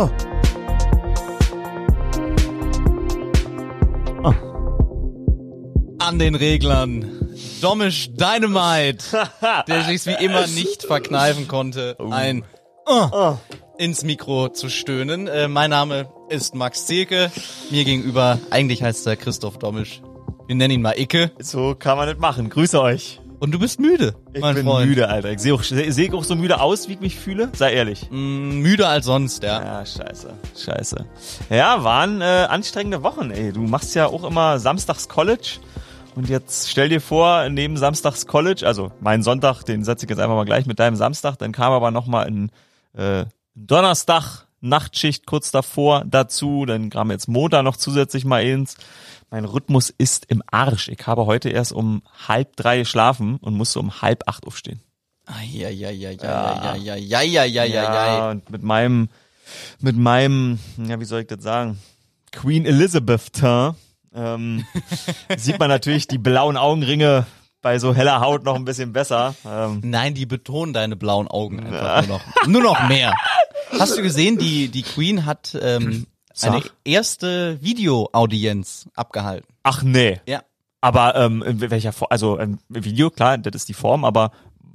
Oh. An den Reglern. Domisch Dynamite, der sich wie immer nicht verkneifen konnte, ein oh, ins Mikro zu stöhnen. Äh, mein Name ist Max Zeke. Mir gegenüber, eigentlich heißt er Christoph Domisch. Wir nennen ihn mal Icke. So kann man nicht machen. Grüße euch. Und du bist müde, Ich mein bin Freund. müde, Alter. Ich sehe auch, seh auch so müde aus, wie ich mich fühle. Sei ehrlich. Mm, müder als sonst, ja. Ja, scheiße. Scheiße. Ja, waren äh, anstrengende Wochen, ey. Du machst ja auch immer Samstags College. Und jetzt stell dir vor, neben Samstags College, also mein Sonntag, den setze ich jetzt einfach mal gleich mit deinem Samstag, dann kam aber nochmal ein äh, Donnerstag, Nachtschicht kurz davor dazu, dann kam jetzt Montag noch zusätzlich mal ins. Mein Rhythmus ist im Arsch. Ich habe heute erst um halb drei geschlafen und musste um halb acht aufstehen. Ja. und mit meinem, mit meinem, ja, wie soll ich das sagen, Queen Elizabeth Teint, ähm, sieht man natürlich die blauen Augenringe bei so heller Haut noch ein bisschen besser. Ähm, Nein, die betonen deine blauen Augen einfach nur noch. Nur noch mehr. Hast du gesehen, die, die Queen hat ähm, eine Sag. erste Videoaudienz abgehalten. ach nee. Ja. Aber ähm, in welcher Form, also ähm, Video, klar, das ist die Form, aber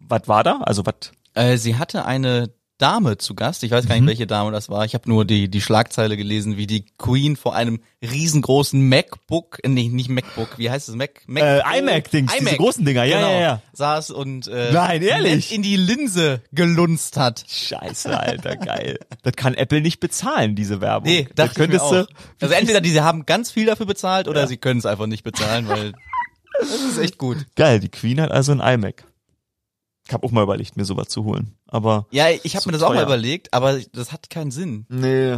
was war da? Also was? Äh, sie hatte eine Dame zu Gast. Ich weiß gar Mhm. nicht, welche Dame das war. Ich habe nur die, die Schlagzeile gelesen, wie die Queen vor einem riesengroßen MacBook, äh, nee, nicht MacBook, wie heißt es? Mac, Mac Äh, iMac-Dings, diese großen Dinger, ja, genau, ja, ja. Saß und äh, Nein, ehrlich? in die Linse gelunzt hat. Scheiße, Alter, geil. Das kann Apple nicht bezahlen, diese Werbung. Nee, das könntest du. Also entweder die haben ganz viel dafür bezahlt oder sie können es einfach nicht bezahlen, weil das ist echt gut. Geil, die Queen hat also ein iMac. Ich habe auch mal überlegt, mir sowas zu holen. Aber Ja, ich habe mir das auch mal teuer. überlegt, aber das hat keinen Sinn. Nee.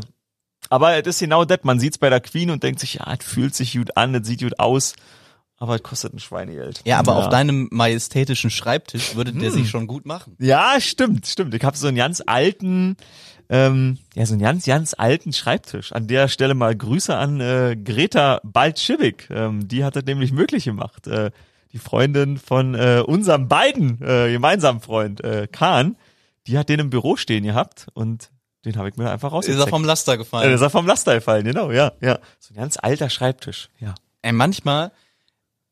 Aber es ist genau das. Man sieht's bei der Queen und denkt sich, ja, es fühlt sich gut an, es sieht gut aus. Aber es kostet ein Schweinegeld. Ja, aber auf deinem majestätischen Schreibtisch würde der Hm. sich schon gut machen. Ja, stimmt, stimmt. Ich habe so einen ganz alten, ähm, ja, so einen ganz, ganz alten Schreibtisch. An der Stelle mal Grüße an äh, Greta Baltschivik. Ähm, die hat das nämlich möglich gemacht. Äh, die Freundin von äh, unserem beiden äh, gemeinsamen Freund äh, Kahn, die hat den im Büro stehen gehabt und den habe ich mir einfach Ist rausgezeckt. er vom Laster Äh, gefallen. das ist er vom Laster gefallen, genau, ja, ja. So ein ganz alter Schreibtisch, ja. Ey, manchmal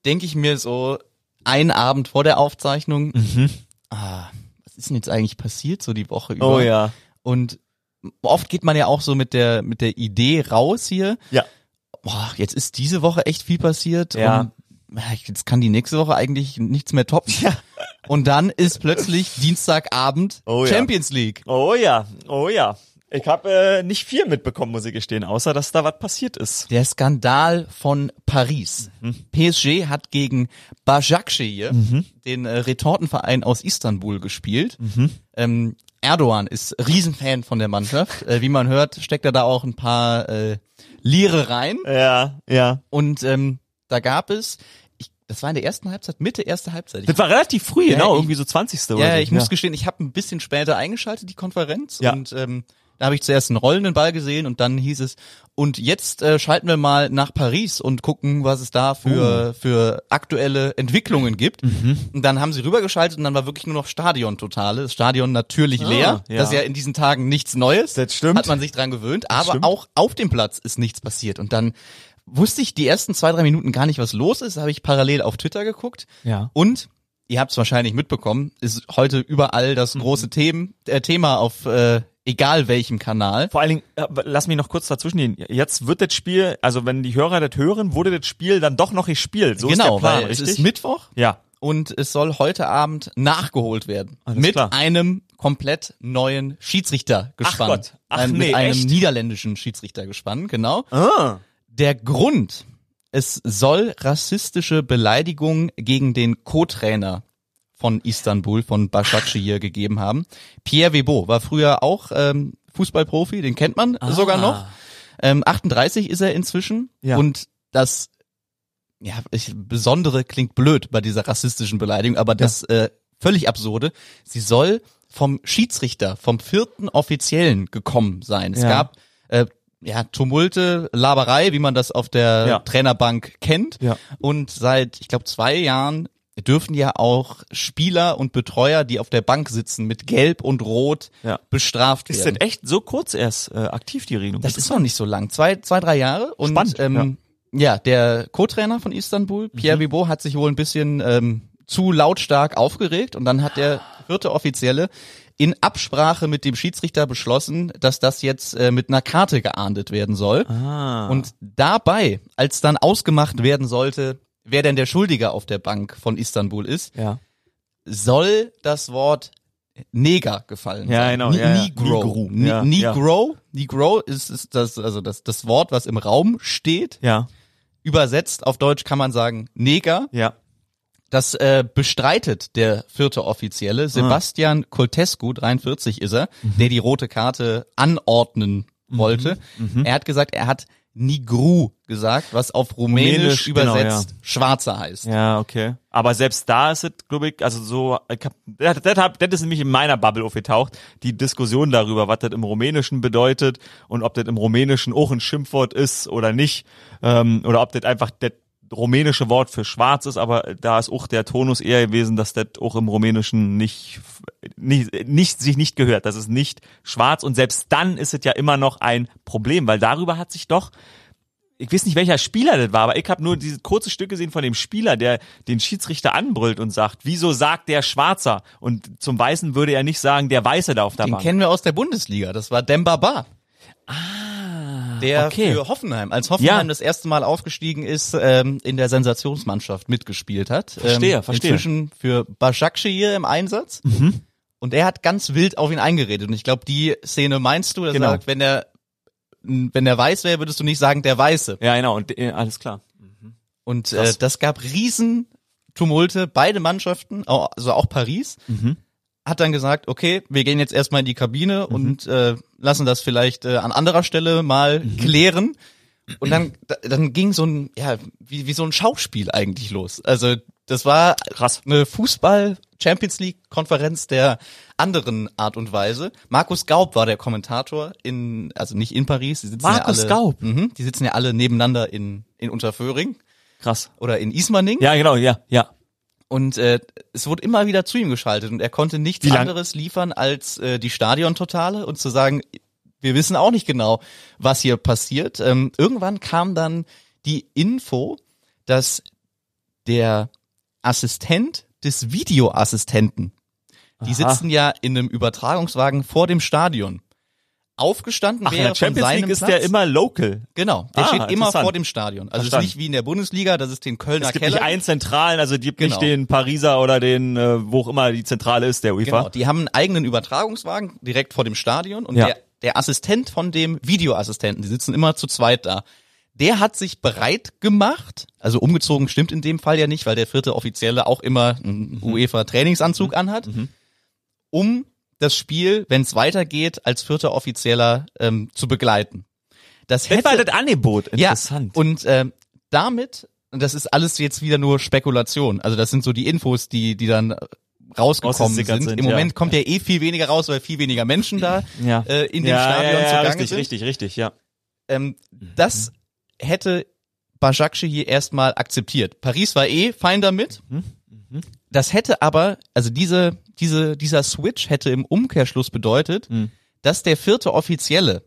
denke ich mir so einen Abend vor der Aufzeichnung, ah, was ist denn jetzt eigentlich passiert so die Woche über? Oh ja. Und oft geht man ja auch so mit der mit der Idee raus hier. Ja. Boah, jetzt ist diese Woche echt viel passiert. Ja. Und ja, jetzt kann die nächste Woche eigentlich nichts mehr toppen. Ja. Und dann ist plötzlich Dienstagabend Oh ja. Champions League. Oh ja, oh ja. Ich habe äh, nicht viel mitbekommen, muss ich gestehen, außer dass da was passiert ist. Der Skandal von Paris. Mhm. PSG hat gegen Başakşehir, den äh, Retortenverein aus Istanbul, gespielt. Mhm. Ähm, Erdogan ist Riesenfan von der Mannschaft. Äh, wie man hört, steckt er da auch ein paar äh, Lire rein. Ja, ja. Und ähm, da gab es, das war in der ersten Halbzeit, Mitte erste Halbzeit. Ich Das war relativ früh, Ja, genau, ich- irgendwie so 20. oder ja, so. ich muss gestehen, ich habe ein bisschen später eingeschaltet, die Konferenz. Ja. Und ähm, da habe ich zuerst einen rollenden Ball gesehen und dann hieß es, und jetzt äh, schalten wir mal nach Paris und gucken, was es da Oh. für, für aktuelle Entwicklungen gibt. Mhm. Und dann haben sie rübergeschaltet und dann war wirklich nur noch Stadion totale. Das Stadion natürlich leer. Ah, ja. Das ist ja in diesen Tagen nichts Neues. Das stimmt. Hat man sich dran gewöhnt. Aber stimmt. auch auf dem Platz ist nichts passiert. Und dann wusste ich die ersten zwei, drei Minuten gar nicht, was los ist. Habe ich parallel auf Twitter geguckt. Ja. Und ihr habt es wahrscheinlich mitbekommen, ist heute überall Mhm. das große Themen, äh, Thema auf äh, egal welchem Kanal. Vor allen Dingen, äh, lass mich noch kurz dazwischen gehen. Jetzt wird das Spiel, also wenn die Hörer das hören, wurde das Spiel dann doch noch gespielt. So genau, ist der Plan, weil richtig? es ist Mittwoch ja. und es soll heute Abend nachgeholt werden. Alles mit klar. einem komplett neuen Schiedsrichter gespannt. Gott. Ach nee, mit einem echt? niederländischen Schiedsrichter gespannt, genau. Ah. Der Grund, es soll rassistische Beleidigungen gegen den Co-Trainer von Istanbul, von Başakşehir gegeben haben. Pierre Webo war früher auch ähm, Fußballprofi, den kennt man sogar noch. Ähm, 38 ist er inzwischen Ja. und das ja, ich, Besondere klingt blöd bei dieser rassistischen Beleidigung, aber das äh, völlig absurde, sie soll vom Schiedsrichter, vom vierten Offiziellen gekommen sein. Es Ja. gab äh, ja, Tumulte, Laberei, wie man das auf der Ja. Trainerbank kennt. Ja. Und seit, ich glaube, zwei Jahren dürfen ja auch Spieler und Betreuer, die auf der Bank sitzen, mit Gelb und Rot Ja. bestraft Ist werden. denn echt so kurz erst äh, aktiv, die Regelung? Das ist noch nicht so lang. Zwei, zwei drei Jahre. Und Spannend, ähm, ja. der Co-Trainer von Istanbul, Pierre Vibot, hat sich wohl ein bisschen ähm, zu lautstark aufgeregt und dann hat der vierte Offizielle in Absprache mit dem Schiedsrichter beschlossen, dass das jetzt äh, mit einer Karte geahndet werden soll. ah. Und dabei, als dann ausgemacht werden sollte, wer denn der Schuldige auf der Bank von Istanbul ist, ja. soll das Wort Neger gefallen Ja, sein. genau, ja, ja. Negro. Ja, Negro. Negro ist, ist das, also das, das Wort, was im Raum steht. Ja. Übersetzt auf Deutsch kann man sagen Neger. Ja. Das äh, bestreitet der vierte Offizielle, Sebastian Coltescu, 43 ist er, Mhm. der die rote Karte anordnen wollte. Mhm. Er hat gesagt, er hat Nigru gesagt, was auf Rumänisch, Rumänisch, genau, übersetzt Schwarzer heißt. Ja, okay. Aber selbst da ist es, glaube ich, also so, ich hab, das, das, das ist nämlich in meiner Bubble aufgetaucht, die Diskussion darüber, was das im Rumänischen bedeutet und ob das im Rumänischen auch ein Schimpfwort ist oder nicht, ähm, oder ob das einfach das rumänische Wort für schwarz ist, aber da ist auch der Tonus eher gewesen, dass das auch im Rumänischen nicht, nicht, nicht, sich nicht gehört. Das ist nicht schwarz und selbst dann ist es ja immer noch ein Problem, weil darüber hat sich doch ich weiß nicht, welcher Spieler das war, aber ich habe nur dieses kurze Stück gesehen von dem Spieler, der den Schiedsrichter anbrüllt und sagt, wieso sagt der Schwarzer? Und zum Weißen würde er nicht sagen, der Weiße da auf der Den Bank. kennen wir aus der Bundesliga. Das war Demba Ba. Der okay. für Hoffenheim, als Hoffenheim Ja. das erste Mal aufgestiegen ist, ähm, in der Sensationsmannschaft mitgespielt hat. Verstehe, ähm, verstehe. Inzwischen für Başakşehir im Einsatz. Und er hat ganz wild auf ihn eingeredet. Und ich glaube, die Szene meinst du, er Genau. sagt, wenn der wenn der weiß wäre, würdest du nicht sagen, der Weiße. ja, genau, und äh, alles klar. Und äh, Krass. das gab riesen Tumulte, beide Mannschaften, also auch Paris, Mhm. Hat dann gesagt, okay, wir gehen jetzt erstmal in die Kabine und äh, lassen das vielleicht äh, an anderer Stelle mal Mhm. klären. Und dann, da- dann ging so ein, ja, wie, wie so ein Schauspiel eigentlich los. Also das war Krass. eine Fußball Champions League Konferenz der anderen Art und Weise. Markus Gaub war der Kommentator in, also nicht in Paris, die sitzen Markus ja alle, Gaub? Mhm, die sitzen ja alle nebeneinander in, in Unterföhring Krass. oder in Ismaning. Ja, genau, ja, ja. Und äh, es wurde immer wieder zu ihm geschaltet und er konnte nichts anderes liefern als äh, die Stadiontotale und zu sagen, wir wissen auch nicht genau, was hier passiert. Ähm, irgendwann kam dann die Info, dass der Assistent des Videoassistenten, die Aha. sitzen ja in einem Übertragungswagen vor dem Stadion, aufgestanden Ach, wäre der Champions League ist Platz. der immer local. Genau, der Ah, steht immer vor dem Stadion. Also es ist nicht wie in der Bundesliga, dass es den Kölner Es gibt Keller nicht einen Zentralen, also die gibt Genau. nicht den Pariser oder den, äh, wo auch immer die Zentrale ist, der UEFA. Genau, die haben einen eigenen Übertragungswagen direkt vor dem Stadion und Ja. der, der Assistent von dem Videoassistenten, die sitzen immer zu zweit da. Der hat sich bereit gemacht, also umgezogen stimmt in dem Fall ja nicht, weil der vierte Offizielle auch immer einen UEFA-Trainingsanzug anhat, um das Spiel, wenn es weitergeht, als vierter Offizieller ähm, zu begleiten. Das Das war hätte, das Angebot. Interessant. ja, und ähm, damit, und das ist alles jetzt wieder nur Spekulation, also das sind so die Infos, die, die dann äh, rausgekommen sind. sind, Im ja. Moment kommt ja eh viel weniger raus, weil viel weniger Menschen da ja. äh, in dem ja, Stadion ja, ja, richtig, sind. richtig, richtig, ja. Ähm, das hätte Başakşehir hier erstmal akzeptiert. Paris war eh fein damit. Das hätte aber, also diese, diese, dieser Switch hätte im Umkehrschluss bedeutet, Mhm. dass der vierte Offizielle,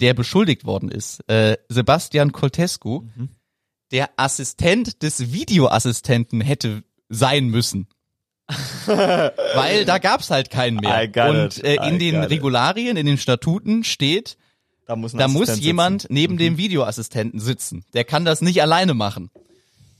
der beschuldigt worden ist, äh, Sebastian Coltescu, der Assistent des Videoassistenten hätte sein müssen. Weil da gab's halt keinen mehr. Und äh, in den. Regularien, in den Statuten steht, Da muss, da muss jemand sitzen. neben dem Videoassistenten sitzen. Der kann das nicht alleine machen.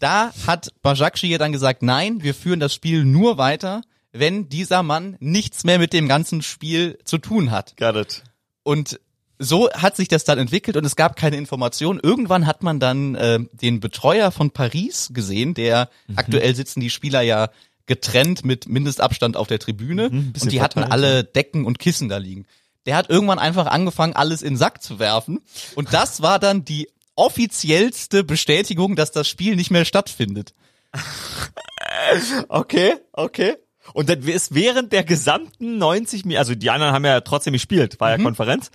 Da hat Başakşehir dann gesagt, nein, wir führen das Spiel nur weiter, wenn dieser Mann nichts mehr mit dem ganzen Spiel zu tun hat. Got it. Und so hat sich das dann entwickelt und es gab keine Information. Irgendwann hat man dann äh, den Betreuer von Paris gesehen, der Mhm. aktuell sitzen die Spieler ja getrennt mit Mindestabstand auf der Tribüne Mhm, und die hatten verteilt, alle Decken und Kissen da liegen. Der hat irgendwann einfach angefangen, alles in den Sack zu werfen und das war dann die offiziellste Bestätigung, dass das Spiel nicht mehr stattfindet. Okay, okay. Und das ist während der gesamten 90 Minuten, also die anderen haben ja trotzdem gespielt, war ja Mhm. Konferenz.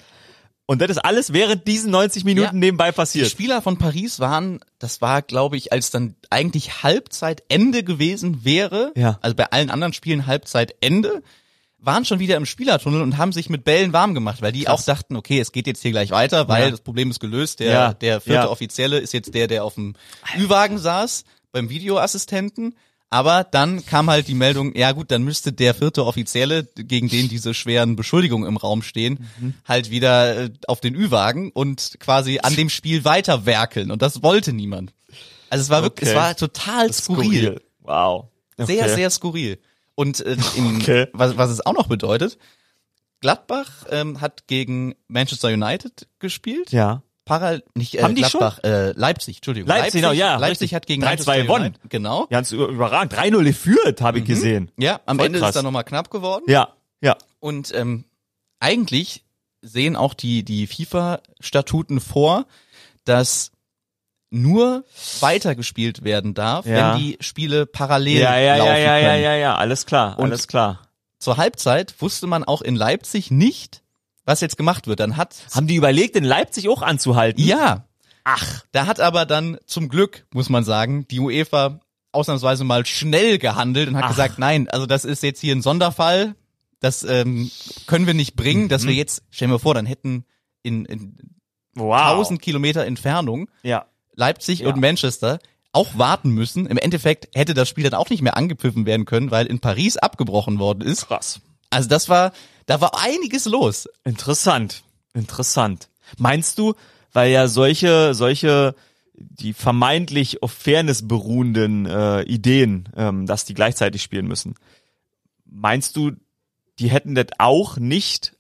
Und das ist alles während diesen 90 Minuten Ja. nebenbei Die passiert. Spieler von Paris waren, das war, glaube ich, als dann eigentlich Halbzeitende gewesen wäre, Ja. also bei allen anderen Spielen Halbzeitende, waren schon wieder im Spielertunnel und haben sich mit Bällen warm gemacht, weil die Krass. auch dachten, okay, es geht jetzt hier gleich weiter, weil Ja. das Problem ist gelöst. Der, Ja. der vierte Ja. Offizielle ist jetzt der, der auf dem Ü-Wagen saß, beim Videoassistenten. Aber dann kam halt die Meldung, ja gut, dann müsste der vierte Offizielle, gegen den diese schweren Beschuldigungen im Raum stehen, Mhm. halt wieder äh, auf den Ü-Wagen und quasi an dem Spiel weiter werkeln. Und das wollte niemand. Also es war wirklich, Okay. es war total skurril. Wow. Okay. Sehr, sehr skurril. Und äh, im, Okay. was, was es auch noch bedeutet, Gladbach ähm, hat gegen Manchester United gespielt. Ja. Paral nicht äh, Haben die schon? Gladbach, äh, Leipzig, Entschuldigung. Leipzig, genau, ja, Leipzig hat gegen 3-2 Manchester gewonnen. United, Genau. Ganz über- überragend. 3-0 geführt, habe ich gesehen. Ja, am Voll Ende ist krass. es dann nochmal knapp geworden. Ja, ja. Und ähm, eigentlich sehen auch die, die FIFA-Statuten vor, dass nur weitergespielt werden darf, Ja. wenn die Spiele parallel Ja, ja, laufen ja, ja, können. ja, ja, ja, alles klar, Und- alles klar. Zur Halbzeit wusste man auch in Leipzig nicht, was jetzt gemacht wird. Dann hat Haben die überlegt, in Leipzig auch anzuhalten? ja, ach, da hat aber dann zum Glück, muss man sagen, die UEFA ausnahmsweise mal schnell gehandelt und hat Ach. gesagt, nein, also das ist jetzt hier ein Sonderfall, das ähm, können wir nicht bringen, dass wir Mhm. jetzt, stellen wir vor, dann hätten in, in Wow. 1000 Kilometer Entfernung Ja. Leipzig Ja. und Manchester auch warten müssen. Im Endeffekt hätte das Spiel dann auch nicht mehr angepfiffen werden können, weil in Paris abgebrochen worden ist. Krass. Also das war, da war einiges los. Interessant. Interessant. Meinst du, weil ja solche, solche, die vermeintlich auf Fairness beruhenden äh, Ideen, ähm, dass die gleichzeitig spielen müssen, meinst du, die hätten das auch nicht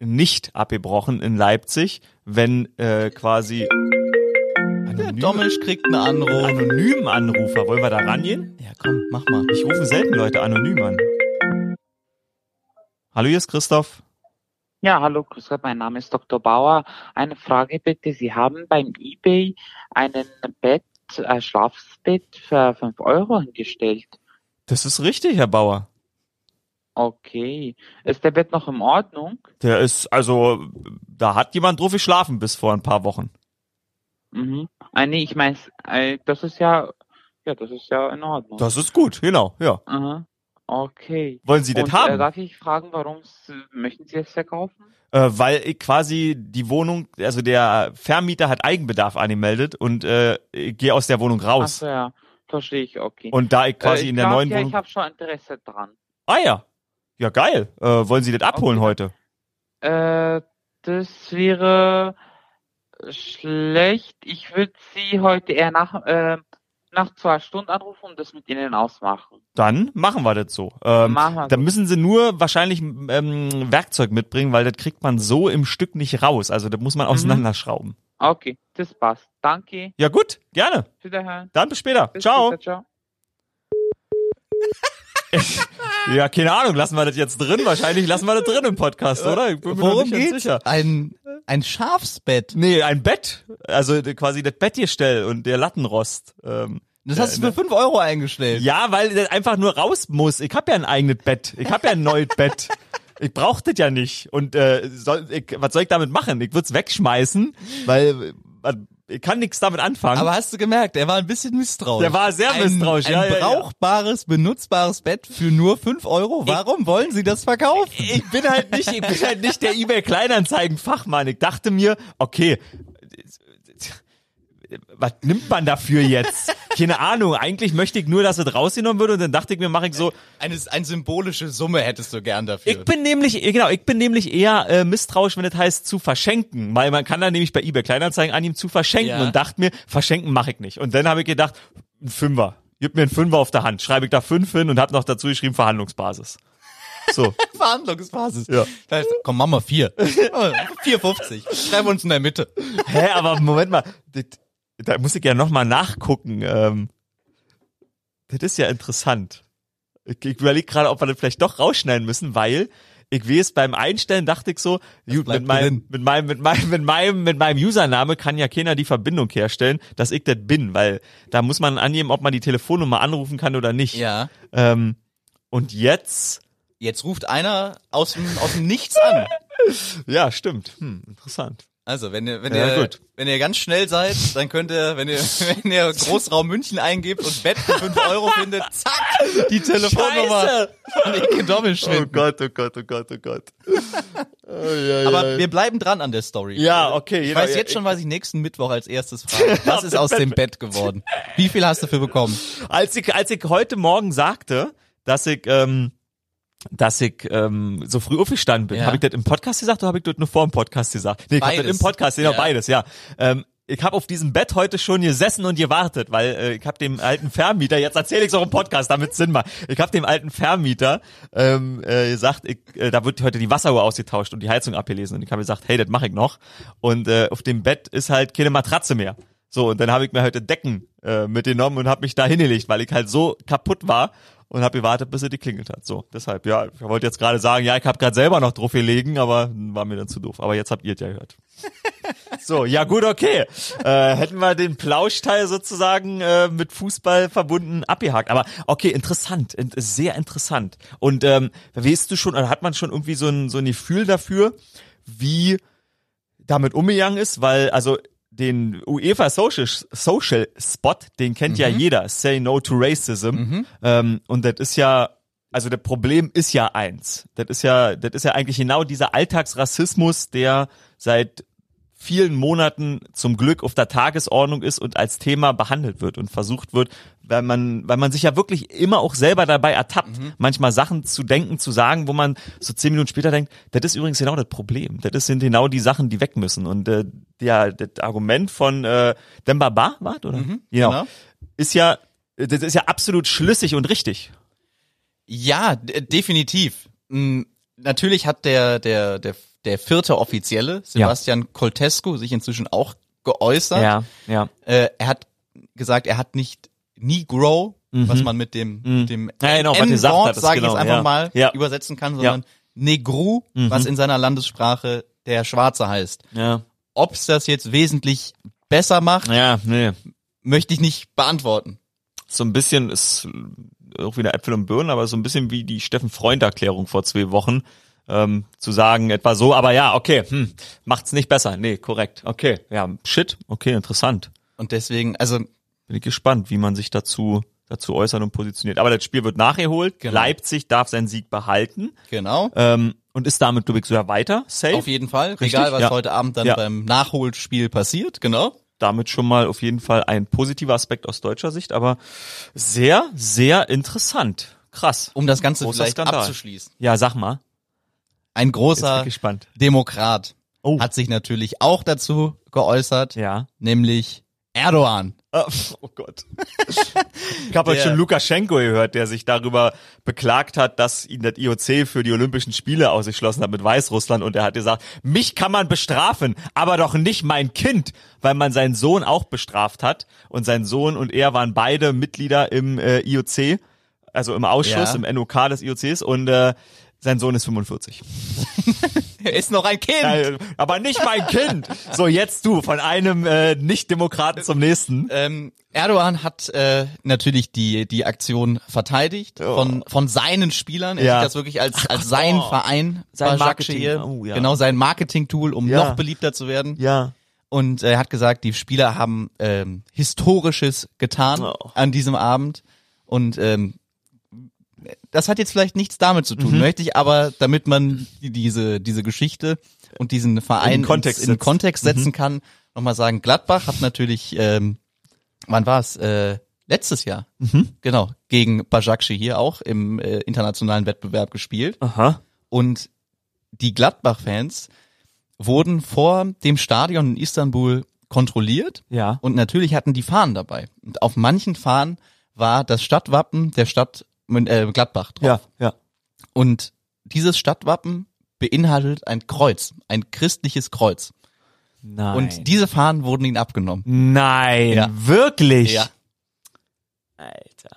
nicht abgebrochen in Leipzig, wenn äh, quasi Der Dommisch kriegt einen Anruf. anonymen Anrufer, wollen wir da rangehen? Ja, komm, mach mal. Ich rufe selten Leute anonym an. Hallo, hier ist Christoph. Ja, hallo, grüß Gott, mein Name ist Dr. Bauer. Eine Frage bitte. Sie haben beim eBay einen Bett, äh, Schlafbett für 5 Euro hingestellt. Das ist richtig, Herr Bauer. Okay. Ist der Bett noch in Ordnung? Der ist, also, da hat jemand drauf geschlafen bis vor ein paar Wochen. Mhm. Ah, nee, ich meine, äh, das ist ja, ja, das ist ja in Ordnung. Das ist gut, genau, ja. Aha. Okay. Wollen Sie das Und, haben? Äh, darf ich fragen, warum möchten Sie es verkaufen? äh, weil ich quasi die Wohnung, also der Vermieter hat Eigenbedarf angemeldet und äh, ich gehe aus der Wohnung Ach raus. so, ja. Verstehe ich, okay. Und da ich quasi äh, ich in der glaub, neuen ja, Wohnung. ich habe schon Interesse dran. ah ja. Ja, geil. Äh, wollen Sie das abholen Okay. heute? Äh, das wäre schlecht. Ich würde Sie heute eher nach, äh, nach zwei Stunden anrufen und das mit Ihnen ausmachen. Dann machen wir das so. Ähm, Machen wir da so. müssen Sie nur wahrscheinlich ähm, Werkzeug mitbringen, weil das kriegt man so im Stück nicht raus. Also das muss man Mhm. auseinanderschrauben. Okay, das passt. Danke. Ja gut, gerne. Wiederhören. Dann bis später. Bis Ciao. später, ciao. Ja, keine Ahnung, lassen wir das jetzt drin? Wahrscheinlich lassen wir das drin im Podcast, oder? Ich bin mir Worum nicht geht's? sicher. Ein, ein Schafsbett. Nee, ein Bett. Also quasi das Bettgestell und der Lattenrost. Ähm, Das hast du für 5 Euro eingestellt. ja, weil das einfach nur raus muss. Ich habe ja ein eigenes Bett. Ich habe ja ein neues Bett. Ich brauch das ja nicht. Und äh, soll, ich, was soll ich damit machen? Ich würde es wegschmeißen, weil äh, ich kann nichts damit anfangen. Aber hast du gemerkt, er war ein bisschen misstrauisch. Der war sehr ein, misstrauisch, Ein ja, ja. brauchbares, benutzbares Bett für nur 5 Euro. Warum wollen Sie das verkaufen? ich bin halt nicht, ich bin halt nicht der eBay Kleinanzeigen Fachmann. Ich dachte mir, okay, was nimmt man dafür jetzt? Keine Ahnung. Eigentlich möchte ich nur, dass es rausgenommen wird und dann dachte ich mir, mache ich so. Eine, eine symbolische Summe hättest du gern dafür. Ich bin nämlich, genau, ich bin nämlich eher äh, misstrauisch, wenn es heißt zu verschenken, weil man kann da nämlich bei eBay Kleinanzeigen an ihm zu verschenken Ja. und dachte mir, verschenken mache ich nicht. Und dann habe ich gedacht, ein Fünfer. Gib mir einen Fünfer auf der Hand. Schreibe ich da fünf hin und habe noch dazu geschrieben Verhandlungsbasis. So. Verhandlungsbasis. Ja. Das heißt, komm, machen wir 4. 4,50. Schreiben wir uns in der Mitte. Hä, aber Moment mal, das, da muss ich ja nochmal nachgucken. Ähm, das ist ja interessant. Ich, ich überlege gerade, ob wir das vielleicht doch rausschneiden müssen, weil ich weiß, beim Einstellen dachte ich so, gut, mit meinem, drin. mit meinem, mit meinem, mit meinem, mit meinem Username kann ja keiner die Verbindung herstellen, dass ich das bin, weil da muss man angeben, ob man die Telefonnummer anrufen kann oder nicht. Ja. Ähm, und jetzt, Jetzt ruft einer aus dem, aus dem Nichts an. Ja, stimmt. Hm, interessant. Also, wenn ihr, wenn Ja, ihr, gut. wenn ihr ganz schnell seid, dann könnt ihr, wenn ihr, wenn ihr Großraum München eingebt und Bett für 5 Euro findet, zack, die Telefonnummer von Ike Domisch Oh. Gott, oh Gott, oh Gott, oh Gott. Oh, ja, Aber ja. wir bleiben dran an der Story. ja, okay. Ich jeder- weiß jetzt schon, was ich nächsten Mittwoch als erstes frage. Was ist aus dem Bett geworden? Wie viel hast du für bekommen? als ich, als ich heute Morgen sagte, dass ich, ähm, dass ich ähm, so früh aufgestanden bin, Ja. habe ich das im Podcast gesagt oder habe ich das nur vor dem Podcast gesagt? Nee, ich habe das im Podcast, genau, Ja. beides, ja. Ähm, ich habe auf diesem Bett heute schon gesessen und gewartet, weil äh, ich habe dem alten Vermieter, jetzt erzähle ich es auch im Podcast, damit Sinn macht. Ich habe dem alten Vermieter ähm, äh, gesagt, ich, äh, da wird heute die Wasseruhr ausgetauscht und die Heizung abgelesen. Und ich habe gesagt, hey, das mache ich noch. Und äh, auf dem Bett ist halt keine Matratze mehr. So, und dann habe ich mir heute Decken äh, mitgenommen und habe mich da hingelegt, weil ich halt so kaputt war und habe gewartet, bis er die klingelt hat. So, deshalb, ja, ich wollte jetzt gerade sagen, ja, ich habe gerade selber noch drauf gelegen, aber war mir dann zu doof. Aber jetzt habt ihr es ja gehört. So, ja gut, okay. Äh, hätten wir den Plauschteil sozusagen äh, mit Fußball verbunden abgehakt. Aber okay, interessant, in- sehr interessant. Und ähm, weißt du schon, oder hat man schon irgendwie so ein, so ein Gefühl dafür, wie damit umgegangen ist? Weil, also den UEFA Social, Social Spot, den kennt ja jeder, Say No to Racism. Ähm, und das ist ja, also das Problem ist ja eins. Das ist ja, das ist ja eigentlich genau dieser Alltagsrassismus, der seit vielen Monaten zum Glück auf der Tagesordnung ist und als Thema behandelt wird und versucht wird, weil man, weil man sich ja wirklich immer auch selber dabei ertappt, manchmal Sachen zu denken, zu sagen, wo man so zehn Minuten später denkt, das ist übrigens genau das Problem. Das sind genau die Sachen, die weg müssen. Und äh, der, das Argument von äh, Demba Ba war, oder? genau. Ist ja, das ist ja absolut schlüssig und richtig. Ja, definitiv. Mm, Natürlich hat der, der, der, der vierte Offizielle, Sebastian Coltesco, sich inzwischen auch geäußert. ja. Äh, er hat gesagt, er hat nicht Negro, was man mit dem, dem Mhm. Ja, genau, N-Wort, sage ich genau, jetzt einfach ja. mal, Ja. übersetzen kann, sondern Negru, Mhm. was in seiner Landessprache der Schwarze heißt. Ja. Ob's das jetzt wesentlich besser macht, Ja, nee. möchte ich nicht beantworten. so ein bisschen ist auch wieder Äpfel und Birnen, aber so ein bisschen wie die Steffen Freund Erklärung vor zwei Wochen ähm, zu sagen etwa so, aber ja, okay, hm, macht's nicht besser. Nee, korrekt. Okay, ja, shit, okay, interessant. Und deswegen, also Bin ich gespannt, wie man sich dazu dazu äußert und positioniert. Aber das Spiel wird nachgeholt. Genau. Leipzig darf seinen Sieg behalten genau. ähm, und ist damit, glaube ich, sogar weiter. Safe. Auf jeden Fall. Richtig? Egal, was Ja. heute Abend dann Ja. beim Nachholspiel passiert, genau. damit schon mal auf jeden Fall ein positiver Aspekt aus deutscher Sicht, aber sehr, sehr interessant. Krass. Um das Ganze Großer vielleicht Skandal. abzuschließen. Ja, sag mal. Ein großer. Demokrat Oh. hat sich natürlich auch dazu geäußert, Ja. nämlich Erdogan. Ah, Oh Gott. Ich habe heute schon Lukaschenko gehört, der sich darüber beklagt hat, dass ihn das IOC für die Olympischen Spiele ausgeschlossen hat mit Weißrussland und er hat gesagt, mich kann man bestrafen, aber doch nicht mein Kind, weil man seinen Sohn auch bestraft hat und sein Sohn und er waren beide Mitglieder im äh, IOC, also im Ausschuss, Ja. im NOK des IOCs und äh, sein Sohn ist 45. Er ist noch ein Kind. Äh, aber nicht mein Kind. So, jetzt du, von einem äh, Nicht-Demokraten zum nächsten. Ähm, Erdogan hat äh, natürlich die die Aktion verteidigt von von seinen Spielern. Er Ja. sieht das wirklich als als sein oh. Verein, Sein. Marketing. Oh, ja. genau sein Marketing-Tool, um Ja. noch beliebter zu werden. Ja. Und er hat gesagt, die Spieler haben ähm, historisches getan Oh. an diesem Abend und ähm, das hat jetzt vielleicht nichts damit zu Mhm. tun, möchte ich aber, damit man die- diese diese Geschichte und diesen Verein In den Kontext ins- in. Kontext Mhm. setzen kann, nochmal sagen, Gladbach hat natürlich, ähm, wann war es? Äh, letztes Jahr, Mhm. genau, gegen Bajakci hier auch im äh, internationalen Wettbewerb gespielt. Aha. Und die Gladbach-Fans wurden vor dem Stadion in Istanbul kontrolliert Ja. und natürlich hatten die Fahnen dabei. Und auf manchen Fahnen war das Stadtwappen der Stadt äh, Gladbach drauf. Ja, ja. Und dieses Stadtwappen beinhaltet ein Kreuz, ein christliches Kreuz. Nein. Und diese Fahnen wurden ihnen abgenommen. Nein, Ja. wirklich? Ja. Alter.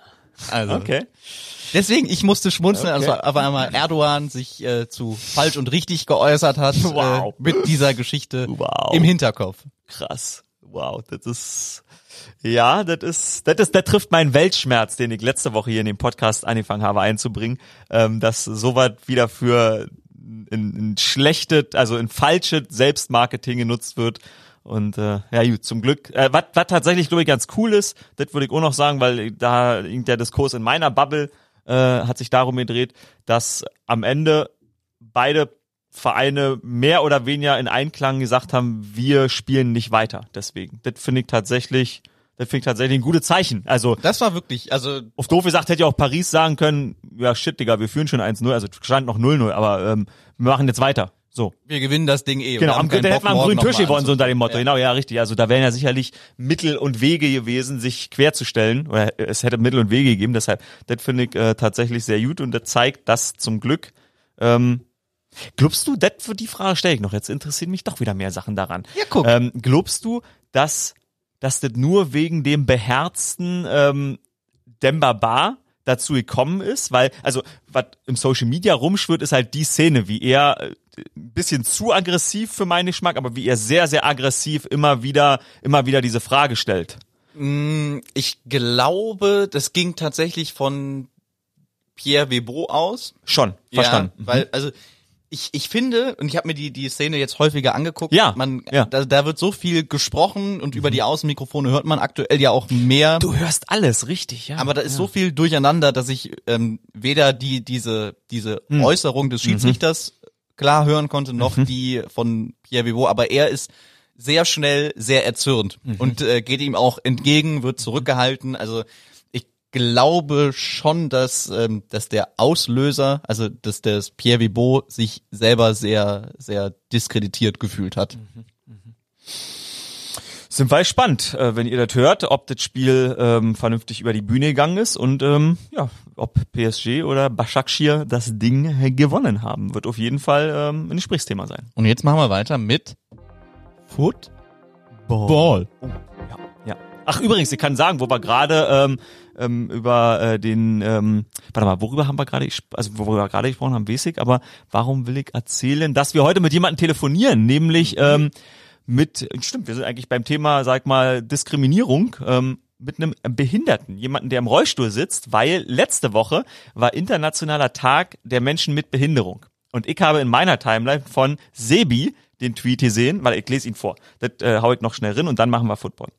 Also Okay. deswegen, ich musste schmunzeln, Okay. also aber einmal Erdogan sich äh, zu falsch und richtig geäußert hat Wow. äh, mit dieser Geschichte Wow. im Hinterkopf. Krass. Wow, das ist ja, das ist, das ist, das trifft meinen Weltschmerz, den ich letzte Woche hier in dem Podcast angefangen habe einzubringen, ähm, dass sowas wieder für in, in, schlechte, also in falsche Selbstmarketing genutzt wird. Und äh, ja gut, zum Glück. Äh, was was tatsächlich, glaube ich, ganz cool ist, das würde ich auch noch sagen, weil da der Diskurs in meiner Bubble äh, hat sich darum gedreht, dass am Ende beide Vereine mehr oder weniger in Einklang gesagt haben, wir spielen nicht weiter. Deswegen. Das finde ich tatsächlich, das finde ich tatsächlich ein gutes Zeichen. Also Das war wirklich, also auf doof gesagt hätte ja auch Paris sagen können, ja shit, Digga, wir führen schon 1-0, also stand noch 0-0, aber ähm, wir machen jetzt weiter. So. wir gewinnen das Ding eh. Genau, am keinen da Bock, hätten wir am grünen Tisch gewonnen, so unter dem Motto. anzufangen. Genau, ja, richtig. Also da wären ja sicherlich Mittel und Wege gewesen, sich querzustellen. Oder es hätte Mittel und Wege gegeben. Deshalb, das finde ich äh, tatsächlich sehr gut und das zeigt, dass zum Glück ähm, Glaubst du, das für die Frage stelle ich noch, jetzt interessieren mich doch wieder mehr Sachen daran. Ja, guck. Ähm, glaubst du, dass, dass das nur wegen dem beherzten ähm, Demba Ba dazu gekommen ist? Weil, also, was im Social Media rumschwirrt, ist halt die Szene, wie er äh, ein bisschen zu aggressiv für meinen Geschmack, aber wie er sehr, sehr aggressiv immer wieder, immer wieder diese Frage stellt. Mm, Ich glaube, das ging tatsächlich von Pierre Webo aus. Schon, verstanden. Ja, weil, also, ich, ich finde, und ich habe mir die, die Szene jetzt häufiger angeguckt, Ja, man, ja. Da, da wird so viel gesprochen und über die Außenmikrofone hört man aktuell ja auch mehr. Du hörst alles, richtig, ja. aber da ist so viel durcheinander, dass ich ähm, weder die diese diese Hm. Äußerung des Schiedsrichters klar hören konnte, noch Mhm. die von Pierre Vivot. Aber er ist sehr schnell sehr erzürnt Mhm. und äh, geht ihm auch entgegen, wird zurückgehalten. Also glaube schon, dass ähm, dass der Auslöser, also dass das Pierre Vivot sich selber sehr sehr diskreditiert gefühlt hat. Mhm. Sind wir gespannt, äh, wenn ihr das hört, ob das Spiel ähm, vernünftig über die Bühne gegangen ist und ähm, ja, ob PSG oder Başakşehir das Ding gewonnen haben. Wird auf jeden Fall ähm, ein Gesprächsthema sein. Und jetzt machen wir weiter mit Football. Ja, ja. Ach übrigens, ich kann sagen, wo wir gerade ähm, ähm, über äh, den, ähm, warte mal, worüber haben wir gerade, also worüber wir gerade gesprochen haben, basic, aber warum will ich erzählen, dass wir heute mit jemandem telefonieren, nämlich ähm, mit, stimmt, wir sind eigentlich beim Thema, sag mal, Diskriminierung, ähm, mit einem Behinderten, jemanden, der im Rollstuhl sitzt, weil letzte Woche war internationaler Tag der Menschen mit Behinderung. Und ich habe in meiner Timeline von Sebi den Tweet gesehen, weil ich lese ihn vor. Das äh, hau ich noch schnell rein und dann machen wir Football.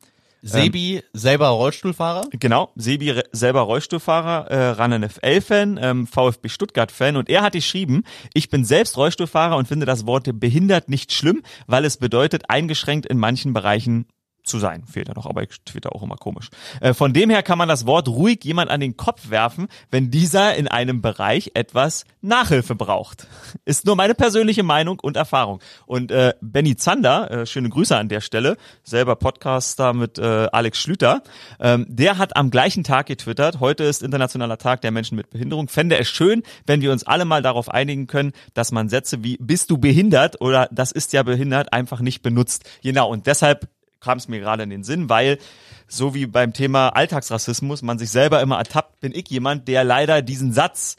Sebi selber Rollstuhlfahrer. Genau, Sebi selber Rollstuhlfahrer, äh, RAN NFL-Fan, ähm, VfB Stuttgart-Fan und er hat geschrieben, ich bin selbst Rollstuhlfahrer und finde das Wort behindert nicht schlimm, weil es bedeutet, eingeschränkt in manchen Bereichen zu sein. Fehlt ja noch, aber ich twitter auch immer komisch. Äh, von dem her kann man das Wort ruhig jemand an den Kopf werfen, wenn dieser in einem Bereich etwas Nachhilfe braucht. Ist nur meine persönliche Meinung und Erfahrung. Und äh, Benny Zander, äh, schöne Grüße an der Stelle, selber Podcaster mit äh, Alex Schlüter, ähm, der hat am gleichen Tag getwittert, heute ist Internationaler Tag der Menschen mit Behinderung. Fände es schön, wenn wir uns alle mal darauf einigen können, dass man Sätze wie bist du behindert oder das ist ja behindert einfach nicht benutzt. Genau, und deshalb kam es mir gerade in den Sinn, weil so wie beim Thema Alltagsrassismus man sich selber immer ertappt, bin ich jemand, der leider diesen Satz,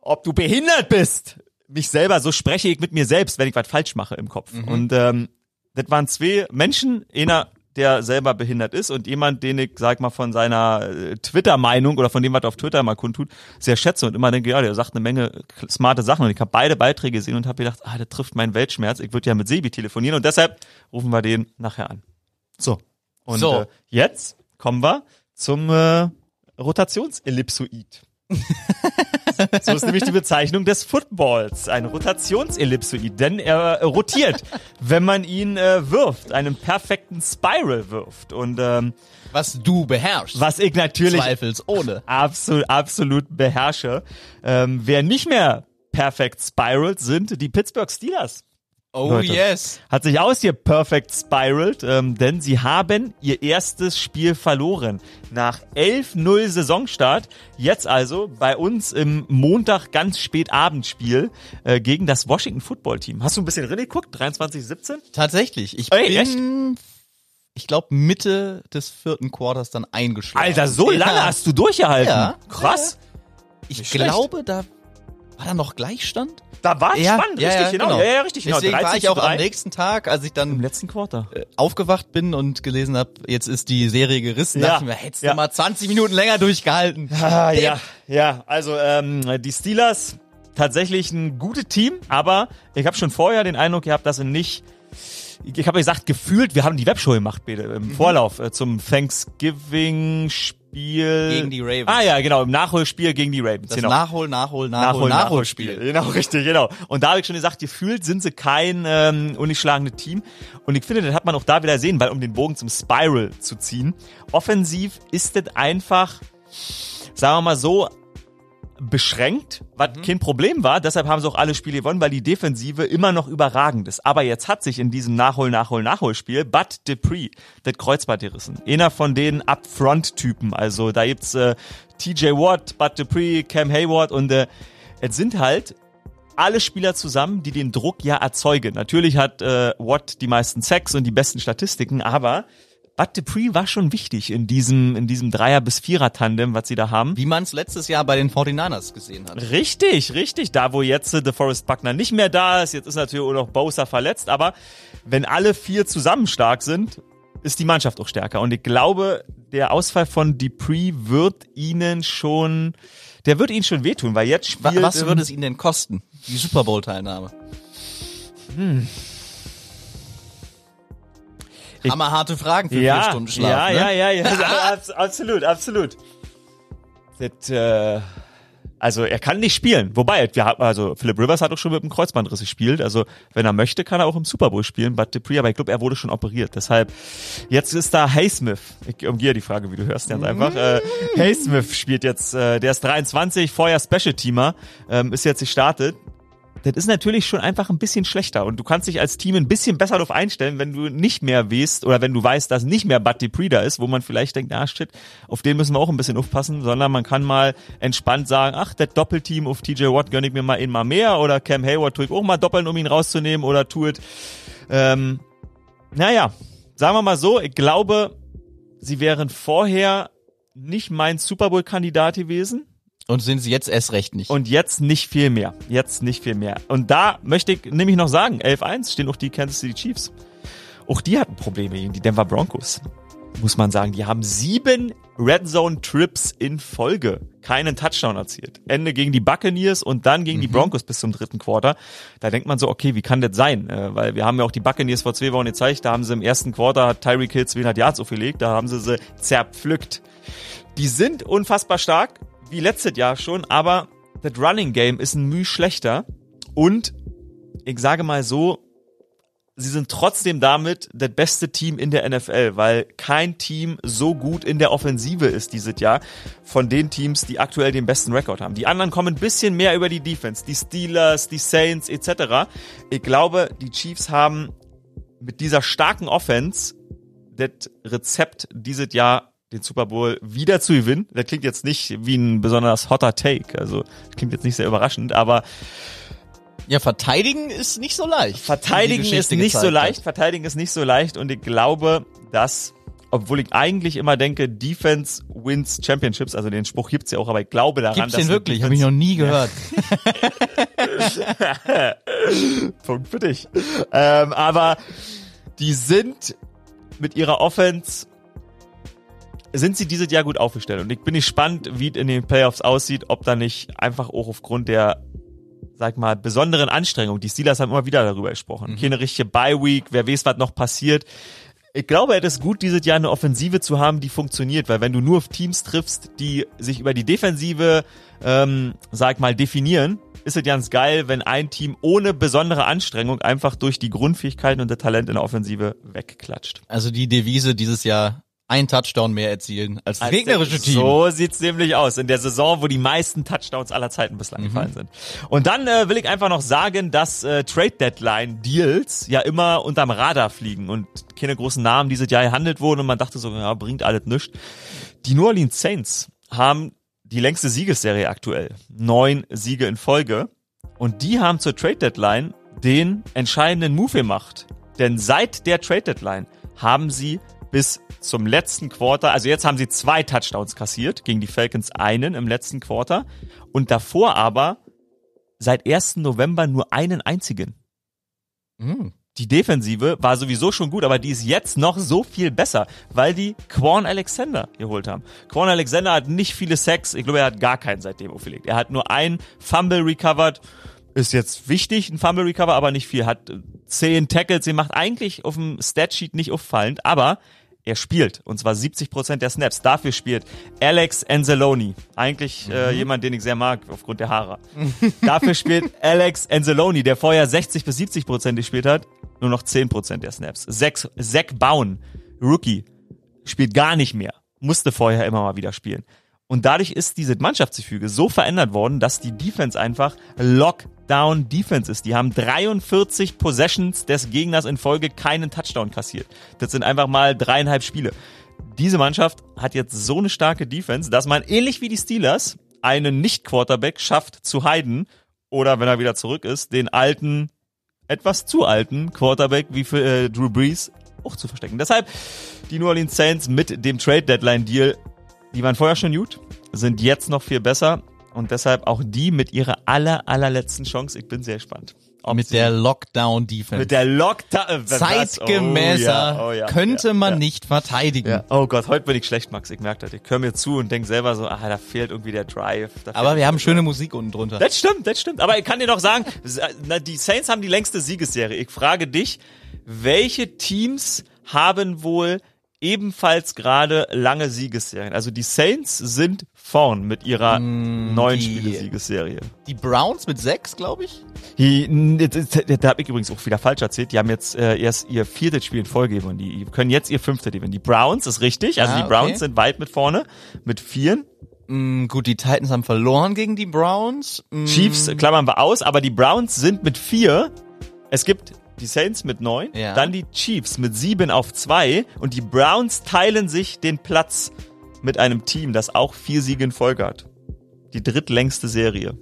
ob du behindert bist, mich selber, so spreche ich mit mir selbst, wenn ich was falsch mache im Kopf. Und ähm, das waren zwei Menschen, einer, der selber behindert ist und jemand, den ich, sag mal, von seiner äh, Twitter-Meinung oder von dem, was er auf Twitter mal kundtut, sehr schätze und immer denke, ja, der sagt eine Menge smarte Sachen und ich habe beide Beiträge gesehen und habe gedacht, ah, das trifft meinen Weltschmerz. Ich würde ja mit Sebi telefonieren und deshalb rufen wir den nachher an. So. Und So. Äh, jetzt kommen wir zum äh, Rotationsellipsoid. So ist nämlich die Bezeichnung des Footballs. Ein Rotationsellipsoid, denn er rotiert, wenn man ihn äh, wirft, einen perfekten Spiral wirft. Und ähm, Was du beherrschst. was ich natürlich Zweifelsohne. absolut, absolut beherrsche, ähm, wer nicht mehr perfekt spiralt, sind die Pittsburgh Steelers. Oh Leute. yes. Hat sich aus hier perfect spiraled, ähm, denn sie haben ihr erstes Spiel verloren. Nach 11-0 Saisonstart. Jetzt also bei uns im Montag ganz spät Abendspiel äh, gegen das Washington Football Team. Hast du ein bisschen reingeguckt? 23-17? Tatsächlich. Ich Ey, bin, ich glaube, Mitte des vierten Quarters dann eingeschlafen. Alter, so Ja. lange hast du durchgehalten. Ja. Krass. Ich Nicht schlecht. glaube, da war da noch Gleichstand. Da war es spannend, richtig, genau. Ja, ja, richtig, genau. Deswegen war 13 ich auch am 3 nächsten Tag, als ich im dann letzten Quarter. äh, aufgewacht bin und gelesen habe, jetzt ist die Serie gerissen, Ja. dachte ich mir, hättest Ja. du mal 20 Minuten länger durchgehalten. Ah, ja, ja. Also ähm, die Steelers tatsächlich ein gutes Team, aber ich habe schon vorher den Eindruck gehabt, dass sie nicht ich habe gesagt, gefühlt, wir haben die Webshow gemacht, Bede, im mhm. Vorlauf äh, zum Thanksgiving-Spiel. Gegen die Ravens. Ah ja, genau, im Nachholspiel gegen die Ravens. Das genau. Nachhol, Nachhol, Nachhol, Nachholspiel. Genau, richtig, genau. Und da habe ich schon gesagt, gefühlt sind sie kein ähm, ungeschlagenes Team. Und ich finde, das hat man auch da wieder sehen, weil um den Bogen zum Spiral zu ziehen, offensiv ist das einfach, sagen wir mal so, beschränkt, was mhm. kein Problem war. Deshalb haben sie auch alle Spiele gewonnen, weil die Defensive immer noch überragend ist. Aber jetzt hat sich in diesem Nachhol, Nachhol, Nachholspiel Bud Dupree das Kreuzband gerissen. Einer von den Upfront-Typen. Also da gibt's äh, TJ Watt, Bud Dupree, Cam Hayward und äh, es sind halt alle Spieler zusammen, die den Druck ja erzeugen. Natürlich hat äh, Watt die meisten Sex und die besten Statistiken, aber Bud Dupree war schon wichtig in diesem, in diesem Dreier- bis Vierer-Tandem, was sie da haben. Wie man es letztes Jahr bei den 49ers gesehen hat. Richtig, richtig. Da, wo jetzt äh, DeForest Buckner nicht mehr da ist, jetzt ist natürlich auch noch Bosa verletzt, aber wenn alle vier zusammen stark sind, ist die Mannschaft auch stärker. Und ich glaube, der Ausfall von Dupree wird ihnen schon, der wird ihnen schon wehtun, weil jetzt spielt... Was würde es ihnen denn kosten, die Super Bowl-Teilnahme? Hm. Hammerharte Fragen für ja, vier Stunden Schlaf. Ja, ne? ja, ja, ja, absolut, absolut. Das, äh, also er kann nicht spielen. Wobei, wir haben, also Philip Rivers hat auch schon mit dem Kreuzbandriss gespielt. Also wenn er möchte, kann er auch im Super Bowl spielen. But Dupree, aber ich glaube, er wurde schon operiert. Deshalb, jetzt ist da Haysmith. Ich umgehe die Frage, wie du hörst, ganz einfach. Äh, Haysmith spielt jetzt, äh, der ist 23, vorher Special Teamer, ähm, ist jetzt gestartet das ist natürlich schon einfach ein bisschen schlechter. Und du kannst dich als Team ein bisschen besser darauf einstellen, wenn du nicht mehr weißt oder wenn du weißt, dass nicht mehr Bud Dupree da ist, wo man vielleicht denkt, ah shit, auf den müssen wir auch ein bisschen aufpassen, sondern man kann mal entspannt sagen, ach, das Doppelteam auf TJ Watt gönn ich mir mal in mal mehr oder Cam Hayward tue ich auch mal doppeln, um ihn rauszunehmen oder tu es. Ähm, naja, sagen wir mal so, ich glaube, sie wären vorher nicht mein Super Bowl-Kandidat gewesen und sind sie jetzt erst recht nicht. Und jetzt nicht viel mehr. Jetzt nicht viel mehr. Und da möchte ich nämlich noch sagen, 11-1 stehen auch die Kansas City Chiefs. Auch die hatten Probleme gegen die Denver Broncos. Muss man sagen, die haben sieben Red Zone Trips in Folge keinen Touchdown erzielt. Ende gegen die Buccaneers und dann gegen mhm. die Broncos bis zum dritten Quarter. Da denkt man so, okay, wie kann das sein? Äh, weil wir haben ja auch die Buccaneers vor zwei Wochen gezeigt, da haben sie im ersten Quarter, hat Tyreek Hill 200 Yards aufgelegt, da haben sie sie zerpflückt. Die sind unfassbar stark, wie letztes Jahr schon, aber das Running Game ist ein Mühe schlechter und ich sage mal so, sie sind trotzdem damit das beste Team in der NFL, weil kein Team so gut in der Offensive ist dieses Jahr von den Teams, die aktuell den besten Rekord haben. Die anderen kommen ein bisschen mehr über die Defense, die Steelers, die Saints etc. Ich glaube, die Chiefs haben mit dieser starken Offense das Rezept dieses Jahr den Super Bowl wieder zu gewinnen. Das klingt jetzt nicht wie ein besonders hotter Take, also das klingt jetzt nicht sehr überraschend, aber ja, verteidigen ist nicht so leicht. Verteidigen ist nicht so leicht, hat. verteidigen ist nicht so leicht und ich glaube, dass obwohl ich eigentlich immer denke, Defense wins Championships, also den Spruch gibt's ja auch, aber ich glaube daran, gibt's dass den wirklich, habe ich noch nie gehört. Punkt für dich. Ähm, aber die sind mit ihrer Offense sind sie dieses Jahr gut aufgestellt. Und ich bin gespannt, wie es in den Playoffs aussieht, ob da nicht einfach auch aufgrund der, sag mal, besonderen Anstrengung, die Steelers haben immer wieder darüber gesprochen. Mhm. Keine richtige Bye-Week, wer weiß, was noch passiert. Ich glaube, es ist gut, dieses Jahr eine Offensive zu haben, die funktioniert, weil wenn du nur auf Teams triffst, die sich über die Defensive, ähm, sag mal, definieren, ist es ganz geil, wenn ein Team ohne besondere Anstrengung einfach durch die Grundfähigkeiten und das Talent in der Offensive wegklatscht. Also die Devise dieses Jahr ein Touchdown mehr erzielen als das gegnerische Team. So sieht's nämlich aus in der Saison, wo die meisten Touchdowns aller Zeiten bislang mhm. gefallen sind. Und dann äh, will ich einfach noch sagen, dass äh, Trade Deadline Deals ja immer unterm Radar fliegen und keine großen Namen dieses Jahr gehandelt wurden und man dachte so, ja, bringt alles nichts. Die New Orleans Saints haben die längste Siegesserie aktuell. Neun Siege in Folge. Und die haben zur Trade Deadline den entscheidenden Move gemacht. Denn seit der Trade Deadline haben sie bis zum letzten Quarter, also jetzt haben sie zwei Touchdowns kassiert, gegen die Falcons einen im letzten Quarter und davor aber seit 1. November nur einen einzigen. Mhm. die Defensive war sowieso schon gut, aber die ist jetzt noch so viel besser, weil die Quan Alexander geholt haben. Quan Alexander hat nicht viele Sacks, ich glaube, er hat gar keinen seitdem aufgelegt. Er hat nur ein Fumble recovered, ist jetzt wichtig, ein Fumble recover, aber nicht viel. Hat zehn Tackles, sie macht eigentlich auf dem Statsheet nicht auffallend, aber er spielt und zwar 70 Prozent der Snaps. Dafür spielt Alex Anzalone, eigentlich äh, Mhm. jemand, den ich sehr mag aufgrund der Haare. Dafür spielt Alex Anzalone, der vorher 60 bis 70 Prozent gespielt hat, nur noch 10 Prozent der Snaps. Zach, Zach Bowen, Rookie, spielt gar nicht mehr, musste vorher immer mal wieder spielen. Und dadurch ist diese Mannschaftsgefüge so verändert worden, dass die Defense einfach Lockdown Defense ist. Die haben 43 Possessions des Gegners in Folge keinen Touchdown kassiert. Das sind einfach mal dreieinhalb Spiele. Diese Mannschaft hat jetzt so eine starke Defense, dass man ähnlich wie die Steelers einen Nicht-Quarterback schafft zu heiden oder wenn er wieder zurück ist, den alten, etwas zu alten Quarterback wie für äh, Drew Brees auch zu verstecken. Deshalb die New Orleans Saints mit dem Trade Deadline Deal die waren vorher schon gut, sind jetzt noch viel besser und deshalb auch die mit ihrer aller, allerletzten Chance. Ich bin sehr gespannt. Mit der Lockdown-Defense. mit der Lockdown. Zeitgemäßer Oh ja, oh ja, könnte ja, man nicht verteidigen. Oh Gott, heute bin ich schlecht, Max. Ich merke das. Ich höre mir zu und denke selber so, ah, da fehlt irgendwie der Drive. Aber wir haben schöne Musik unten drunter. Das stimmt, das stimmt. Aber ich kann dir noch sagen, na, die Saints haben die längste Siegesserie. Ich frage dich, welche Teams haben wohl ebenfalls gerade lange Siegesserien? Also die Saints sind vorn mit ihrer neun die- Spiele Siegesserie. Die Browns mit sechs, glaube ich. Die, da habe ich übrigens auch wieder falsch erzählt. Die haben jetzt äh, erst ihr viertes Spiel in Folge gewonnen. Die können jetzt ihr fünftes gewinnen. Die Browns ist richtig. Also Ah, die Browns okay. sind weit mit vorne mit vieren. Mm, gut, die Titans haben verloren gegen die Browns. Mm, Chiefs klammern wir aus, aber die Browns sind mit vier. Es gibt die Saints mit neun, Ja. dann die Chiefs mit sieben auf zwei und die Browns teilen sich den Platz mit einem Team, das auch vier Siege in Folge hat. Die drittlängste Serie.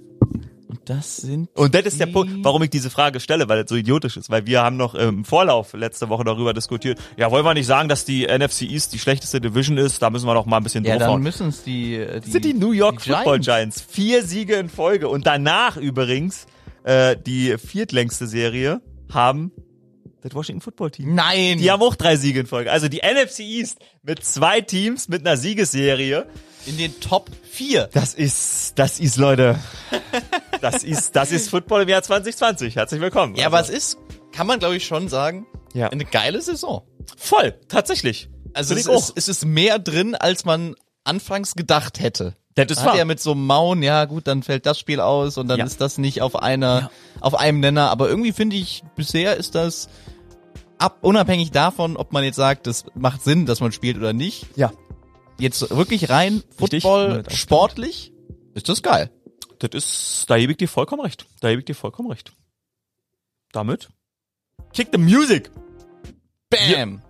Und das sind. Und das ist der Punkt, warum ich diese Frage stelle, weil das so idiotisch ist. Weil wir haben noch im Vorlauf letzte Woche darüber diskutiert. Ja, wollen wir nicht sagen, dass die NFC East die schlechteste Division ist? Da müssen wir doch mal ein bisschen Ja, dann draufhauen. müssen es die, äh, die. Das sind die New York die Football Giants. Vier Siege in Folge. Und danach übrigens äh, die viertlängste Serie haben das Washington Football Team. Nein! Die haben auch drei Siege in Folge. Also die NFC East mit zwei Teams mit einer Siegesserie. in den Top 4. Das ist, das ist, Leute. Das ist, das ist Football im Jahr 2020. Herzlich willkommen. Ja, aber es Also, ist, kann man glaube ich schon sagen, Ja. eine geile Saison. voll, tatsächlich. Also es ist, es ist mehr drin, als man anfangs gedacht hätte. Das ist wahr. ja mit so einem Mauen, ja gut, dann fällt das Spiel aus und dann Ja. ist das nicht auf einer, auf einem Nenner. Aber irgendwie finde ich, bisher ist das ab, unabhängig davon, ob man jetzt sagt, das macht Sinn, dass man spielt oder nicht. Ja. Jetzt wirklich rein Richtig. Football, sportlich, ist das geil. Das ist, da gebe ich dir vollkommen recht. Da gebe ich dir vollkommen recht. Damit kick the music. Bam!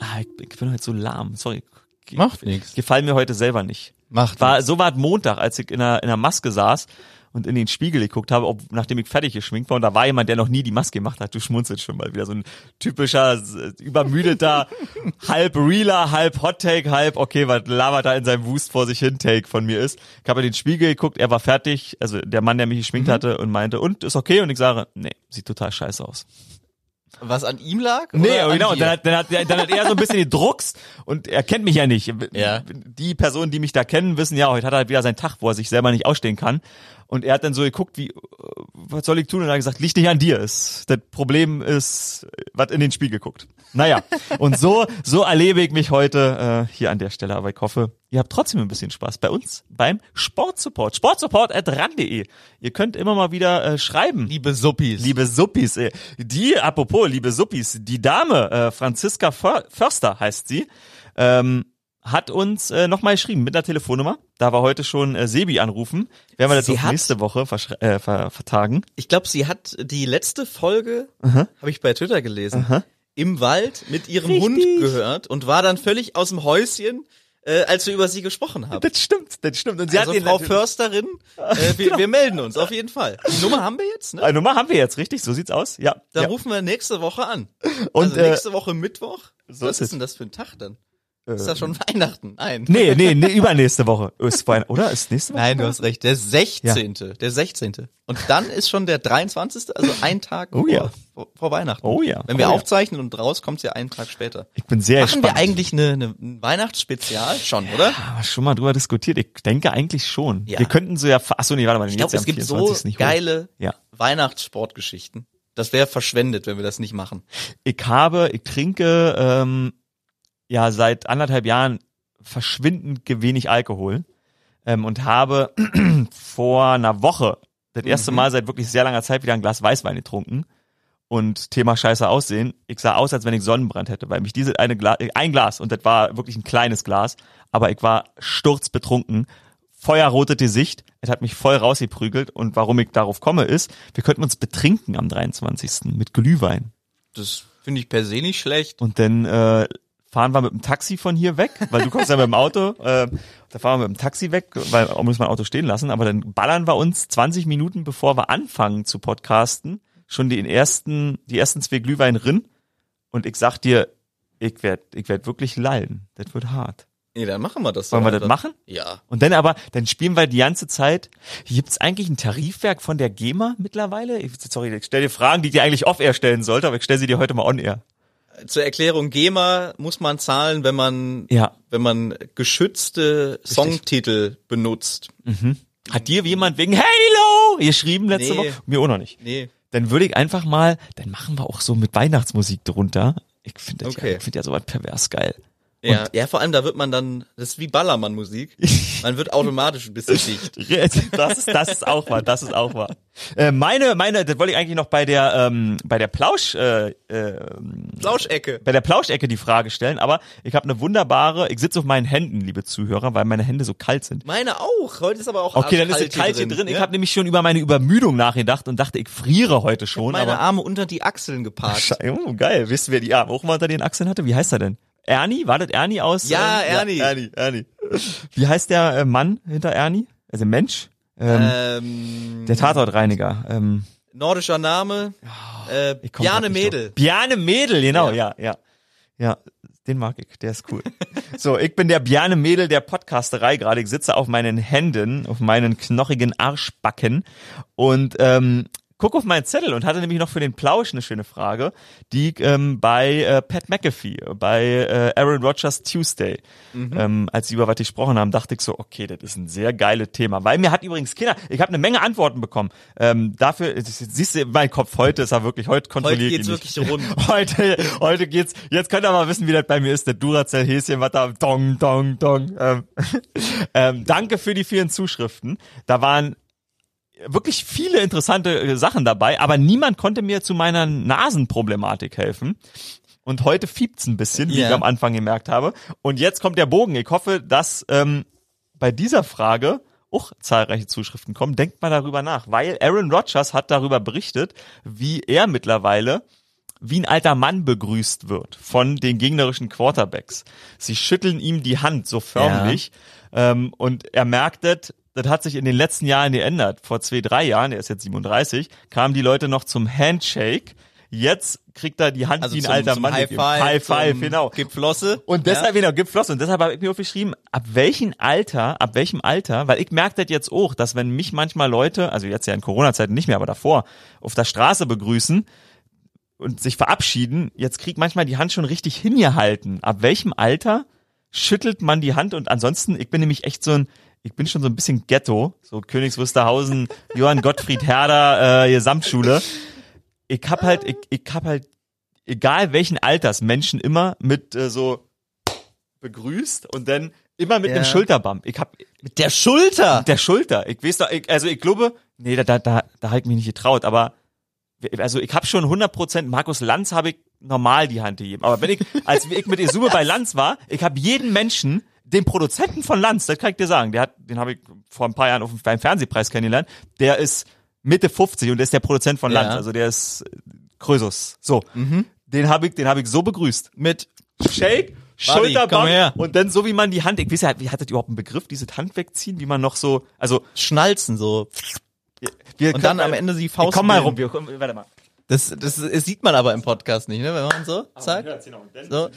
Ah, ich, ich bin heute so lahm. Sorry. Macht nix. Gefallen mir heute selber nicht. Macht War, so war es Montag, als ich in einer, in einer Maske saß und in den Spiegel geguckt habe, ob, nachdem ich fertig geschminkt war. Und da war jemand, der noch nie die Maske gemacht hat. Du schmunzelst schon mal wieder. So ein typischer, übermüdeter, halb realer, halb Hot Take, halb, okay, was labert da in seinem Wust vor sich hin Take von mir ist. Ich habe in den Spiegel geguckt, er war fertig, also der Mann, der mich geschminkt hatte und meinte, und, ist okay? Und ich sage, nee, sieht total scheiße aus. Was an ihm lag? Nee, genau. Dann hat, dann, hat, dann hat er so ein bisschen gedruckst und er kennt mich ja nicht. Ja. Die Personen, die mich da kennen, wissen ja, heute hat er halt wieder seinen Tag, wo er sich selber nicht ausstehen kann. Und er hat dann so geguckt, wie, was soll ich tun? Und er hat gesagt, liegt nicht an dir. Das Problem ist, was in den Spiegel guckt. Naja, und so, so erlebe ich mich heute äh, hier an der Stelle. Aber ich hoffe, ihr habt trotzdem ein bisschen Spaß bei uns beim Sportsupport. Sportsupport at ran.de. Ihr könnt immer mal wieder äh, schreiben. Liebe Suppis. Liebe Suppis, ey. die, apropos, liebe Suppis, die Dame, äh, Franziska För Förster heißt sie, ähm, hat uns äh, nochmal geschrieben mit einer Telefonnummer. Da war heute schon äh, Sebi anrufen. Werden wir das auf hat- nächste Woche äh, ver vertagen. Ich glaube, sie hat die letzte Folge, habe ich bei Twitter gelesen, im Wald mit ihrem Richtig. Hund gehört und war dann völlig aus dem Häuschen, äh, als wir über sie gesprochen haben. Das stimmt, das stimmt. Und sie Also hat den Frau natürlich- Försterin, äh, wir, wir melden uns auf jeden Fall. Die Nummer haben wir jetzt, ne? Eine Nummer haben wir jetzt, richtig? So sieht's aus. Ja. Dann ja. rufen wir nächste Woche an. Und also äh, nächste Woche Mittwoch. so Was ist ist denn das für ein Tag dann? Ist das schon Weihnachten? Nein. Nee, nee, nee, übernächste Woche. Ist Weihnachten, oder? Ist nächste Woche? Nein, du hast recht. Der 16. Der 16. Und dann ist schon der 23. Also ein Tag Oh vor, ja. vor, Weihnachten. Oh ja. Wenn wir Oh ja. aufzeichnen und raus kommt's ja einen Tag später. Ich bin sehr Machen gespannt. wir eigentlich eine, eine, ein Weihnachtsspezial? Schon, oder? Haben wir schon mal drüber diskutiert. Ich denke eigentlich schon. Ja. Wir könnten so ja, achso, nee, warte mal. Ich glaube, es gibt so 24. nicht hoch. geile Ja. Weihnachtssportgeschichten. Das wäre verschwendet, wenn wir das nicht machen. Ich habe, ich trinke, ähm, ja, seit anderthalb Jahren verschwindend wenig Alkohol, ähm, und habe vor einer Woche das erste Mhm. Mal seit wirklich sehr langer Zeit wieder ein Glas Weißwein getrunken. Und Thema scheiße aussehen. Ich sah aus, als wenn ich Sonnenbrand hätte, weil mich diese eine Glas, ein Glas, und das war wirklich ein kleines Glas, aber ich war sturzbetrunken, feuerrote Gesicht, es hat mich voll rausgeprügelt und warum ich darauf komme ist, wir könnten uns betrinken am 23. mit Glühwein. Das finde ich per se nicht schlecht. Und dann äh, fahren wir mit dem Taxi von hier weg, weil du kommst ja mit dem Auto. Äh, da fahren wir mit dem Taxi weg, weil man muss mein Auto stehen lassen. Aber dann ballern wir uns 20 Minuten, bevor wir anfangen zu podcasten, schon die ersten, die ersten zwei Glühwein rin. Und ich sag dir, ich werd, ich werd wirklich lallen. Das wird hart. Nee, dann machen wir das. Wollen wir das machen? Ja. Und dann aber, dann spielen wir die ganze Zeit. Gibt's eigentlich ein Tarifwerk von der GEMA mittlerweile? Ich, sorry, ich stelle dir Fragen, die ich dir eigentlich off-air stellen sollte, aber ich stelle sie dir heute mal on-air. Zur Erklärung, GEMA muss man zahlen, wenn man, Ja. wenn man geschützte Songtitel benutzt. Hat dir jemand wegen Halo geschrieben letzte Nee. Woche? Mir auch noch nicht. Nee. Dann würde ich einfach mal, dann machen wir auch so mit Weihnachtsmusik drunter. Ich finde das Okay. ja, ich finde ja sowas pervers geil. Ja, ja, vor allem da wird man dann, das ist wie Ballermann-Musik. Man wird automatisch ein bisschen dicht. Das ist, das ist auch wahr, das ist auch wahr. Äh, meine, meine, das wollte ich eigentlich noch bei der, ähm, bei der Plausch, äh, äh, Lauschecke. bei der Plauschecke die Frage stellen, aber ich habe eine wunderbare, ich sitze auf meinen Händen, liebe Zuhörer, weil meine Hände so kalt sind. Meine auch. Heute ist aber auch Okay, dann ist es kalt hier drin. Ich ja? habe nämlich schon über meine Übermüdung nachgedacht und dachte, ich friere heute schon. meine aber Arme unter die Achseln geparkt. Oh, geil. Wisst ihr, wer die Arme auch mal unter den Achseln hatte? Wie heißt er denn? Ernie? War das Ernie aus? Ja, ähm, Ernie. Ja, Ernie, Ernie. Wie heißt der äh, Mann hinter Ernie? Also Mensch? Ähm, Ähm, der Tatortreiniger. Ähm, nordischer Name. Äh, Bjarne Mädel. drauf. Bjarne Mädel, genau, Ja. ja, ja. Ja, den mag ich, der ist cool. so, ich bin der Bjarne Mädel der Podcasterei gerade. Ich sitze auf meinen Händen, auf meinen knochigen Arschbacken und ähm, guck auf meinen Zettel und hatte nämlich noch für den Plausch eine schöne Frage, die ähm, bei äh, Pat McAfee, bei äh, Aaron Rodgers Tuesday, ähm, als sie über was gesprochen haben, dachte ich so, okay, das ist ein sehr geiles Thema. Weil mir hat übrigens Kinder, ich habe eine Menge Antworten bekommen. Ähm, dafür, siehst du, mein Kopf heute ist er wirklich, heute kontrolliert Heute geht's wirklich rund. Heute, heute geht's, jetzt könnt ihr mal wissen, wie das bei mir ist, der Duracell-Häschen, was da, dong, dong, dong. Ähm, ähm, danke für die vielen Zuschriften. Da waren wirklich viele interessante äh, Sachen dabei, aber niemand konnte mir zu meiner Nasenproblematik helfen. Und heute fiebt's ein bisschen, wie Ja. ich am Anfang gemerkt habe. Und jetzt kommt der Bogen. Ich hoffe, dass ähm, bei dieser Frage auch zahlreiche Zuschriften kommen. Denkt mal darüber nach, weil Aaron Rodgers hat darüber berichtet, wie er mittlerweile wie ein alter Mann begrüßt wird von den gegnerischen Quarterbacks. Sie schütteln ihm die Hand so förmlich ähm, und er merkt das, hat sich in den letzten Jahren geändert. Vor zwei, drei Jahren, er ist jetzt 37, kamen die Leute noch zum Handshake. Jetzt kriegt er die Hand Also wie ein zum, alter zum Mann. High. Five. High Five, genau. Gib Flosse. Und deshalb, genau, gibt Floss. Und deshalb habe ich mir aufgeschrieben, ab welchem Alter, ab welchem Alter, weil ich merke das jetzt auch, dass wenn mich manchmal Leute, also jetzt ja in Corona-Zeiten nicht mehr, aber davor, auf der Straße begrüßen und sich verabschieden, jetzt kriegt manchmal die Hand schon richtig hingehalten. Ab welchem Alter schüttelt man die Hand? Und ansonsten, ich bin nämlich echt so ein, ich bin schon so ein bisschen Ghetto, so Königs Wusterhausen, Johann Gottfried Herder, äh, Gesamtschule. Ich hab halt, ich, ich hab halt egal welchen Alters Menschen immer mit äh, so begrüßt und dann immer mit Ja. einem Schulterbump. Ich hab Mit der Schulter. mit der Schulter. Ich weiß doch, ich, also ich glaube, nee, da da da, da habe ich mich nicht getraut, aber also ich habe schon 100% Markus Lanz habe ich normal die Hand gegeben. Aber wenn ich, als ich mit Isume bei Lanz war, ich habe jeden Menschen, den Produzenten von Lanz, das kann ich dir sagen, der hat, den habe ich vor ein paar Jahren auf dem, beim Fernsehpreis kennengelernt, der ist Mitte 50 und der ist der Produzent von Ja. Lanz, also der ist äh, Krösus. So, den habe ich, den habe ich so begrüßt. Mit Shake. Schulterbump und dann so wie man die Hand, ich weiß ja, wie hat das überhaupt einen Begriff, dieses Hand wegziehen, wie man noch so, also Schnalzen so. wir Und dann am Ende die Faust Komm mal rum, wir, komm, warte mal. Das, das, das sieht man aber im Podcast nicht, ne? Wenn man so sagt. So.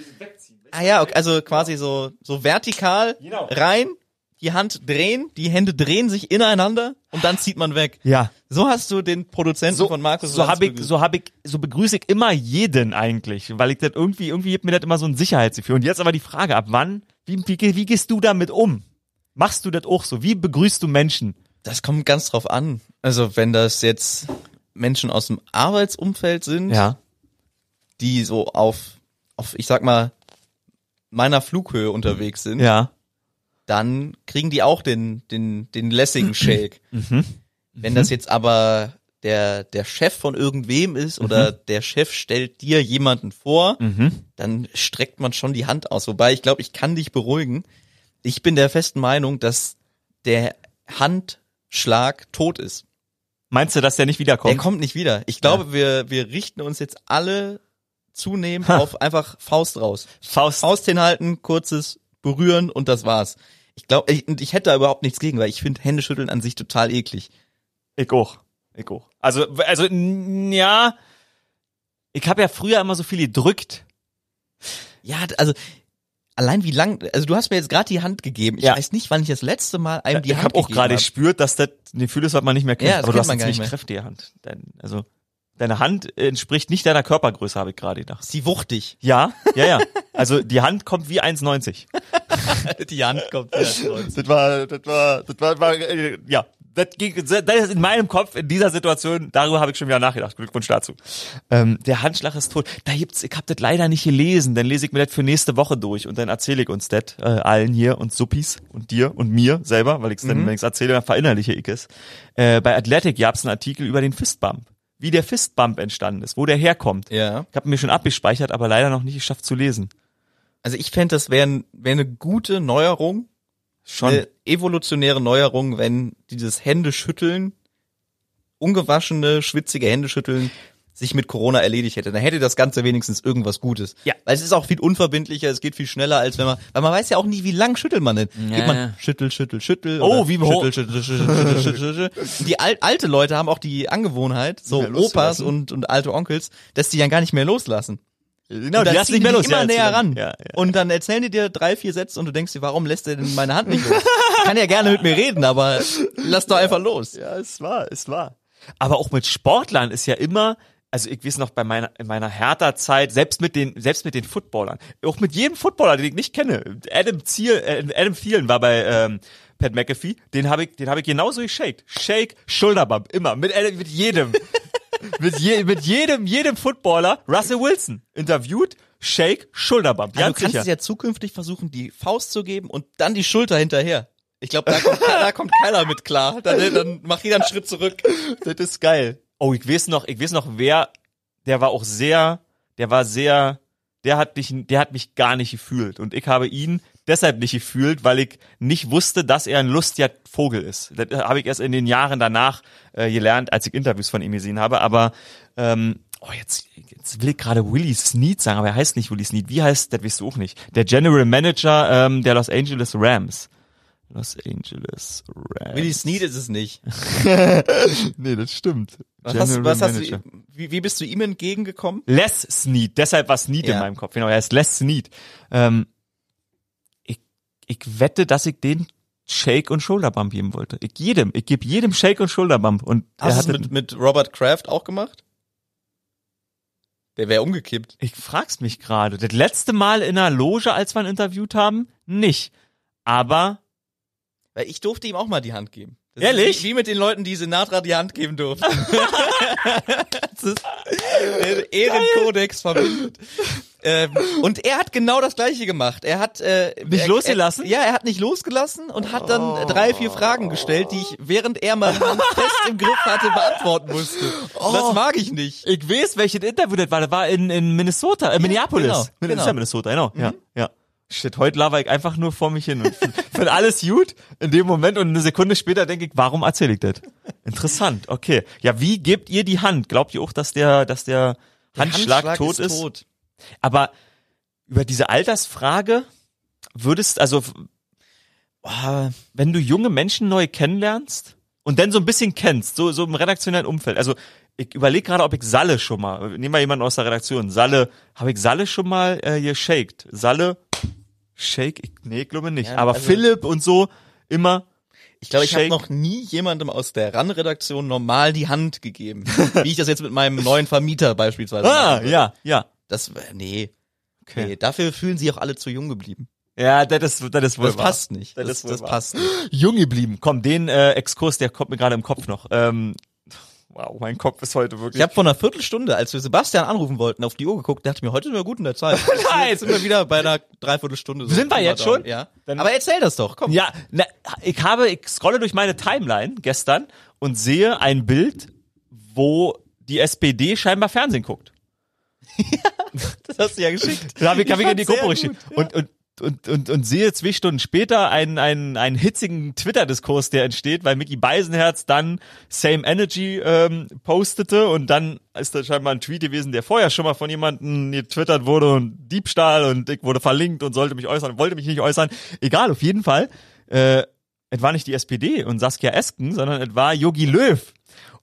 Ah ja, okay, also quasi so, so vertikal Genau. rein, die Hand drehen, die Hände drehen sich ineinander und dann zieht man weg. Ja. So hast du den Produzenten So, von Markus so habe ich, so habe ich, so begrüße ich immer jeden eigentlich, weil ich das irgendwie, irgendwie gibt mir das immer so ein Sicherheitsgefühl. Und jetzt aber die Frage, ab wann, wie, wie, wie gehst du damit um? Machst du das auch so? Wie begrüßt du Menschen? Das kommt ganz drauf an. Also wenn das jetzt Menschen aus dem Arbeitsumfeld sind, Ja. die so auf, auf, ich sag mal, meiner Flughöhe unterwegs sind, Ja. dann kriegen die auch den, den, den lässigen Shake. Mhm. Wenn das jetzt aber der, der Chef von irgendwem ist oder der Chef stellt dir jemanden vor, Mhm. dann streckt man schon die Hand aus. Wobei ich glaube, ich kann dich beruhigen. Ich bin der festen Meinung, dass der Handschlag tot ist. Meinst du, dass der nicht Der wiederkommt? kommt nicht wieder. Ich glaube, wir, wir richten uns jetzt alle zunehmend Ha. auf einfach Faust raus. Faust. Faust hinhalten, kurzes Berühren und das war's. Ich glaube, ich, ich hätte da überhaupt nichts gegen, weil ich finde Händeschütteln an sich total eklig. Ich auch. Ich auch. Also, also, ja. Ich habe ja früher immer so viel gedrückt. Ja, also allein wie lang, also du hast mir jetzt gerade die Hand gegeben. Ich Ja. weiß nicht, wann ich das letzte Mal einem die ich Hand habe auch gegeben gerade hab. gespürt, dass das ein Gefühl ist, was man nicht mehr kennt. Ja, Aber du hast gar nicht mehr. kräftige Hand. Dein, also, deine Hand entspricht nicht deiner Körpergröße, habe ich gerade gedacht. Ist die wuchtig. Ja, ja, ja. Also die Hand kommt wie 1,90. die Hand kommt. Das war, das war, das war, war äh, ja. Das, ging, das ist in meinem Kopf in dieser Situation, darüber habe ich schon wieder nachgedacht. Glückwunsch dazu. Ähm, der Handschlag ist tot. Da gibt's, ich habe das leider nicht gelesen, dann lese ich mir das für nächste Woche durch und dann erzähle ich uns das äh, allen hier und Suppis und dir und mir selber, weil ich es dann, wenn ich es erzähle, dann verinnerliche ich es. Äh, bei Athletic gab's einen Artikel über den Fistbump. Wie der Fistbump entstanden ist, wo der herkommt. Ja. Ich habe mir schon abgespeichert, aber leider noch nicht geschafft zu lesen. Also ich fände, das wäre wär eine gute Neuerung, Schon. eine evolutionäre Neuerung, wenn dieses Händeschütteln, ungewaschene, schwitzige Händeschütteln sich mit Corona erledigt hätte. Dann hätte das Ganze wenigstens irgendwas Gutes. Ja. Weil es ist auch viel unverbindlicher, es geht viel schneller, als wenn man, weil man weiß ja auch nie, wie lang schüttelt man denn. Ja, Geht man ja. schüttel, schüttel, schüttel. Oh, wie schüttel, schüttel, schüttel, schüttel, schüttel, schüttel. Die al alte Leute haben auch die Angewohnheit, so Opas und, und alte Onkels, dass die dann gar nicht mehr loslassen. Genau, und dann ziehen die dich immer ja, näher ran. Ja, ja. Und dann erzählen die dir drei, vier Sätze und du denkst dir, warum lässt er denn meine Hand nicht los? Kann ja gerne mit mir reden, aber lass doch einfach los. Ja, es war, es war. Aber auch mit Sportlern ist ja immer, also ich weiß noch bei meiner in meiner Hertha-Zeit, selbst mit den selbst mit den Footballern, auch mit jedem Footballer, den ich nicht kenne, Adam Thiel, äh, Adam Thielen war bei ähm, Pat McAfee, den habe ich den habe ich genauso geshaked. Shake, Schulterbump, immer mit mit jedem. Mit, je, mit jedem jedem Footballer, Russell Wilson interviewt, Shake, Schulterbump. Also du kannst sicher. es ja zukünftig versuchen, die Faust zu geben und dann die Schulter hinterher. Ich glaube, da kommt, da kommt keiner mit klar. Dann, dann macht jeder einen Schritt zurück. Das ist geil. Oh, ich weiß noch, ich weiß noch, wer, der war auch sehr, der war sehr, der hat mich, der hat mich gar nicht gefühlt. Und ich habe ihn deshalb nicht gefühlt, weil ich nicht wusste, dass er ein lustiger Vogel ist. Das habe ich erst in den Jahren danach äh, gelernt, als ich Interviews von ihm gesehen habe. Aber ähm, oh, jetzt, jetzt will ich gerade Willie Snead sagen, aber er heißt nicht Willie Snead. Wie heißt, das weißt du auch nicht. Der General Manager ähm, der Los Angeles Rams. Los Angeles Rams. Willie Snead ist es nicht. Nee, das stimmt. Was, hast, General was hast du, wie, wie bist du ihm entgegengekommen? Les Snead, deshalb war Snead in Ja. meinem Kopf. Genau, er ist Les Snead. Ähm, ich, wette, dass ich den Shake und Shoulderbump geben wollte. Ich jedem, ich gebe jedem Shake und Shoulderbump und Hast du es mit, mit Robert Kraft auch gemacht? Der wäre umgekippt. ich frag's mich gerade. Das letzte Mal in einer Loge, als wir ihn interviewt haben, nicht. Aber Weil ich durfte ihm auch mal die Hand geben. Das Ehrlich? Wie, mit den Leuten, die Sinatra die Hand geben durften. das ist der Ehrenkodex verbindet. Ähm, und er hat genau das gleiche gemacht. Er hat äh, Nicht er, losgelassen? Er, ja, er hat nicht losgelassen und hat dann drei, vier Fragen gestellt, die ich, während er Hand fest im Griff hatte, beantworten musste. Und Das mag ich nicht. ich weiß, welches Interview das war. Das war in, in Minnesota, äh, Minneapolis. genau, genau. Minnesota, genau. Ja, ja. Shit, heute laber ich einfach nur vor mich hin und finde alles gut in dem Moment und eine Sekunde später denke ich, warum erzähle ich das? Interessant, okay. Ja, wie gebt ihr die Hand? Glaubt ihr auch, dass der, dass der, Handschlag, tot ist? tot. Aber über diese Altersfrage würdest, also boah, wenn du junge Menschen neu kennenlernst und dann so ein bisschen kennst, so, so im redaktionellen Umfeld, also ich überlege gerade, ob ich Salle schon mal, nehmen wir jemanden aus der Redaktion, Salle, habe ich Salle schon mal äh, geshaked? Salle, shake, ich, nee, ich glaube nicht. Ja, Aber also- Philipp und so, immer. Ich glaube, ich habe noch nie jemandem aus der RAN-Redaktion normal die Hand gegeben. wie ich das jetzt mit meinem neuen Vermieter beispielsweise Ah, ja, ja. Das, äh, nee. Okay. Nee, dafür fühlen sie auch alle zu jung geblieben. Ja, das ist, das ist wohl Das wahr. passt nicht. Das Das, das passt nicht. Jung geblieben. Komm, den äh, Exkurs, der kommt mir gerade im Kopf noch. Ähm, wow, mein Kopf ist heute wirklich. Ich habe vor einer Viertelstunde, als wir Sebastian anrufen wollten, auf die Uhr geguckt, dachte mir, heute sind wir gut in der Zeit. Nein! Jetzt sind wir wieder bei einer Dreiviertelstunde. So Sind wir jetzt schon? Ja. Dann- Aber erzähl das doch, komm. Ja, na, ich habe, ich scrolle durch meine Timeline gestern und sehe ein Bild, wo die SPD scheinbar Fernsehen guckt. Das hast du ja geschickt. Da habe ich, hab ich in die Gruppe geschickt. gut, Und, und, und, und, und sehe zwei Stunden später einen, einen, einen hitzigen Twitter-Diskurs, der entsteht, weil Mickey Beisenherz dann Same Energy ähm, postete und dann ist da scheinbar ein Tweet gewesen, der vorher schon mal von jemandem getwittert wurde und Diebstahl und ich wurde verlinkt und sollte mich äußern, wollte mich nicht äußern. Egal, auf jeden Fall. Äh, es war nicht die SPD und Saskia Esken, sondern es war Yogi Löw.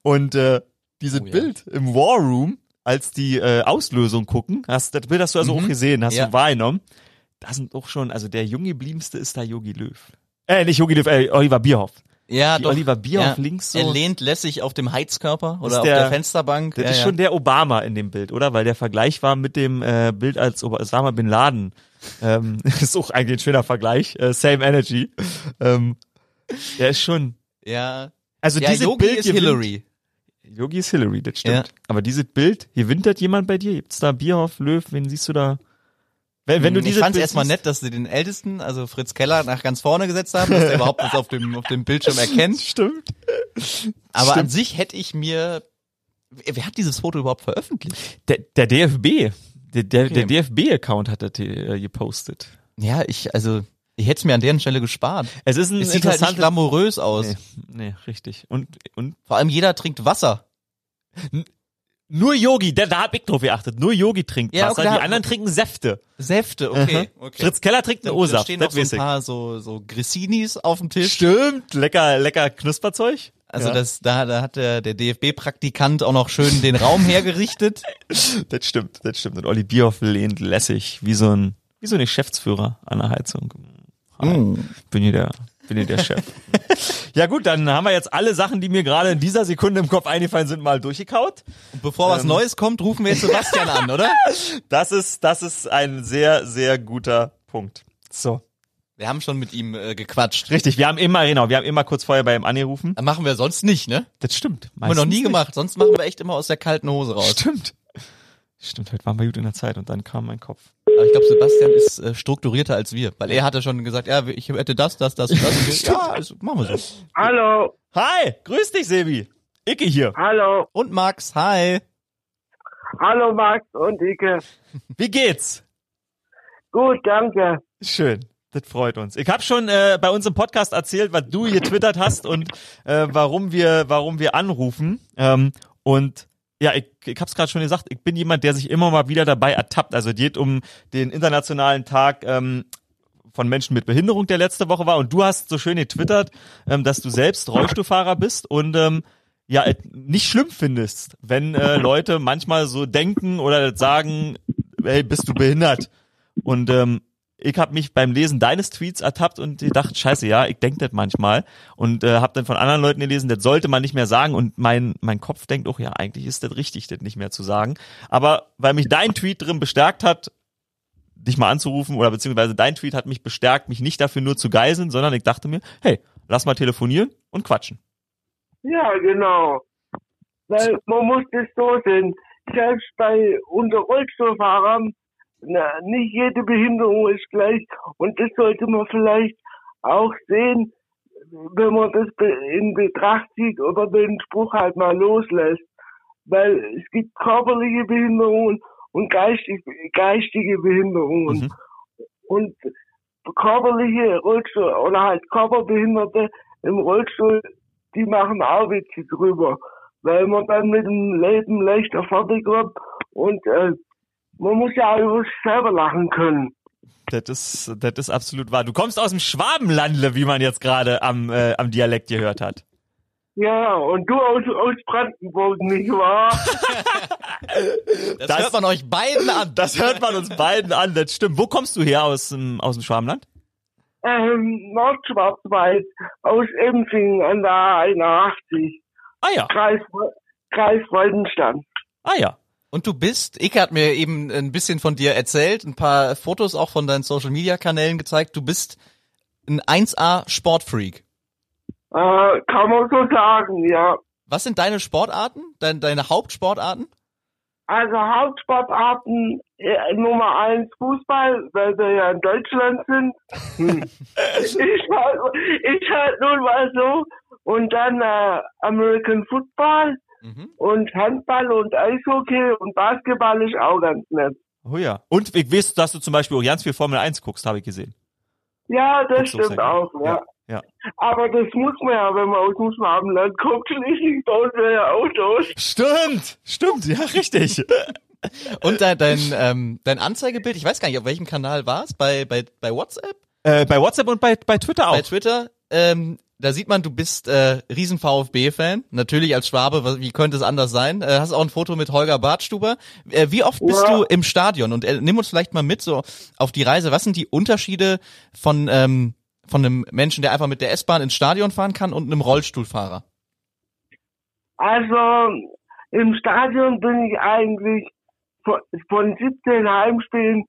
Und äh, dieses Oh ja. Bild im War Room, als die äh, Auslösung gucken, hast, das Bild hast du also auch gesehen, hast Ja. du wahrgenommen. Da sind auch schon, also der Junge bliebenste ist da Yogi Löw. Äh, nicht Yogi Löw, äh, Oliver Bierhoff. Ja, doch. Oliver Bierhoff ja. links so. Er lehnt lässig auf dem Heizkörper oder ist auf der- der Fensterbank. Das ja, ist ja. schon der Obama in dem Bild, oder? Weil der Vergleich war mit dem äh, Bild als Osama Bin Laden. Ähm, ist auch eigentlich ein schöner Vergleich. Äh, same Energy. Ähm, der ist schon. Ja. Also Ja, dieses Yogi Bild ist gewinnt- Hillary. Yogi ist Hillary, das stimmt. Ja. Aber dieses Bild, hier wintert jemand bei dir? Gibt's da Bierhoff, Löw? Wen siehst du da? Wenn, wenn du ich dieses fand's Bild erstmal nett, dass sie den Ältesten, also Fritz Keller, nach ganz vorne gesetzt haben, dass er überhaupt was auf dem, auf dem Bildschirm erkennt. Stimmt. Aber an Stimmt. sich hätte ich mir, wer hat dieses Foto überhaupt veröffentlicht? Der, der DFB, der, der, Okay. der DFB-Account hat das äh, gepostet. Ja, ich, also, ich hätte es mir an deren Stelle gespart. Es ist ein Es sieht halt nicht glamourös aus. nee, nee, richtig. Und, und Vor allem jeder trinkt Wasser. Nur Yogi, da, da hab ich drauf geachtet. Nur Yogi trinkt Ja, Wasser, okay, die da- anderen trinken Säfte. Säfte, okay. Mhm. okay. Fritz Keller trinkt eine Da O-Saft, stehen noch so ein paar so, so Grissinis auf dem Tisch. Stimmt, lecker, lecker Knusperzeug. Also ja, das, da, da hat der, der DFB-Praktikant auch noch schön den Raum hergerichtet. das stimmt, das stimmt. Und Olli Bierhoff lehnt lässig, wie so ein, wie so ein Geschäftsführer an der Heizung. Mm. Bin hier der, bin hier der Chef. ja gut, dann haben wir jetzt alle Sachen, die mir gerade in dieser Sekunde im Kopf eingefallen sind, mal durchgekaut. Und bevor Ähm. was Neues kommt, rufen wir jetzt Sebastian an, oder? Das ist, das ist ein sehr, sehr guter Punkt. So. Wir haben schon mit ihm äh, gequatscht. Richtig, wir haben immer, genau, wir haben immer kurz vorher bei ihm angerufen. Das machen wir sonst nicht, ne? Das stimmt. Haben wir noch nie Meistens gemacht. Sonst machen wir echt immer aus der kalten Hose nicht. raus. Stimmt. Stimmt, heute waren wir gut in der Zeit und dann kam mein Kopf. Aber ich glaube, Sebastian ist äh, strukturierter als wir. Weil er hatte schon gesagt, ja, ich hätte das, das, das und das. Ja, also, machen wir so. Hallo, Hi, grüß dich, Sebi. Icke hier. hallo, Und Max, hi. hallo Max und Ike. Wie geht's? Gut, danke. Schön. Das freut uns. Ich habe schon äh, bei uns im Podcast erzählt, was du getwittert hast und äh, warum wir, warum wir anrufen. Ähm, und ja, ich, ich habe es gerade schon gesagt. Ich bin jemand, der sich immer mal wieder dabei ertappt. Also geht um den internationalen Tag ähm, von Menschen mit Behinderung, der letzte Woche war. Und du hast so schön getwittert, ähm, dass du selbst Rollstuhlfahrer bist und ähm, ja nicht schlimm findest, wenn äh, Leute manchmal so denken oder sagen, hey, bist du behindert? Und ähm, ich habe mich beim Lesen deines Tweets ertappt und gedacht, scheiße, ja, ich denk das manchmal und äh, habe dann von anderen Leuten gelesen, das sollte man nicht mehr sagen und mein mein Kopf denkt auch, ja, eigentlich ist das richtig, das nicht mehr zu sagen. Aber weil mich dein Tweet drin bestärkt hat, dich mal anzurufen oder beziehungsweise dein Tweet hat mich bestärkt, mich nicht dafür nur zu geiseln, sondern ich dachte mir, hey, lass mal telefonieren und quatschen. Ja, genau. Weil man muss das so sehen. Selbst bei unter Rollstuhlfahrern, na, nicht jede Behinderung ist gleich. Und das sollte man vielleicht auch sehen, wenn man das in Betracht zieht oder den Spruch halt mal loslässt. Weil es gibt körperliche Behinderungen und geistig, geistige Behinderungen. Mhm. Und körperliche Rollstuhl oder halt Körperbehinderte im Rollstuhl, die machen auch Witze drüber, weil man dann mit dem Leben leichter fertig wird und äh, man muss ja auch über sich selber lachen können. Das ist, das ist absolut wahr. Du kommst aus dem Schwabenlandle, wie man jetzt gerade am, äh, am Dialekt gehört hat. Ja, und du aus, aus Brandenburg, nicht wahr? Das, Das- hört man euch beiden an. Das hört man uns beiden an, das stimmt. Wo kommst du her aus dem, aus dem Schwabenland? ähm, Nordschwarzwald, aus Empfingen an der A81, Ah ja, Kreis, Kreis Freudenstadt. ah ja. Und du bist, Ike hat mir eben ein bisschen von dir erzählt, ein paar Fotos auch von deinen Social Media Kanälen gezeigt. Du bist ein 1A Sportfreak. Äh, kann man so sagen, ja. Was sind deine Sportarten? Deine, deine Hauptsportarten? Also Hauptsportarten äh, Nummer eins Fußball, weil wir ja in Deutschland sind. Hm. ich, halt, ich halt nun mal so. Und dann äh, American Football Mhm. und Handball und Eishockey und Basketball ist auch ganz nett. Oh ja. Und ich weiß, dass du zum Beispiel auch ganz viel Formel 1 guckst, habe ich gesehen. Ja, das Guckst auch stimmt auch, gerne. ja. Ja. Aber das muss man ja, wenn man aus dem Schwabenland kommt, schließlich bauen wir ja Autos. Stimmt, stimmt, ja, richtig. Und dein, dein, ähm, dein Anzeigebild, ich weiß gar nicht, auf welchem Kanal war es? Bei, bei, bei WhatsApp? äh, bei WhatsApp und bei, bei Twitter auch. Bei Twitter? Ähm, da sieht man, du bist äh, riesen VfB-Fan. Natürlich als Schwabe, wie könnte es anders sein? Äh, hast auch ein Foto mit Holger Bartstuber. Äh, wie oft bist Ja. du im Stadion? Und äh, nimm uns vielleicht mal mit so auf die Reise. Was sind die Unterschiede von, ähm, von einem Menschen, der einfach mit der S-Bahn ins Stadion fahren kann und einem Rollstuhlfahrer? Also im Stadion bin ich eigentlich von, von 17 Heimspielen,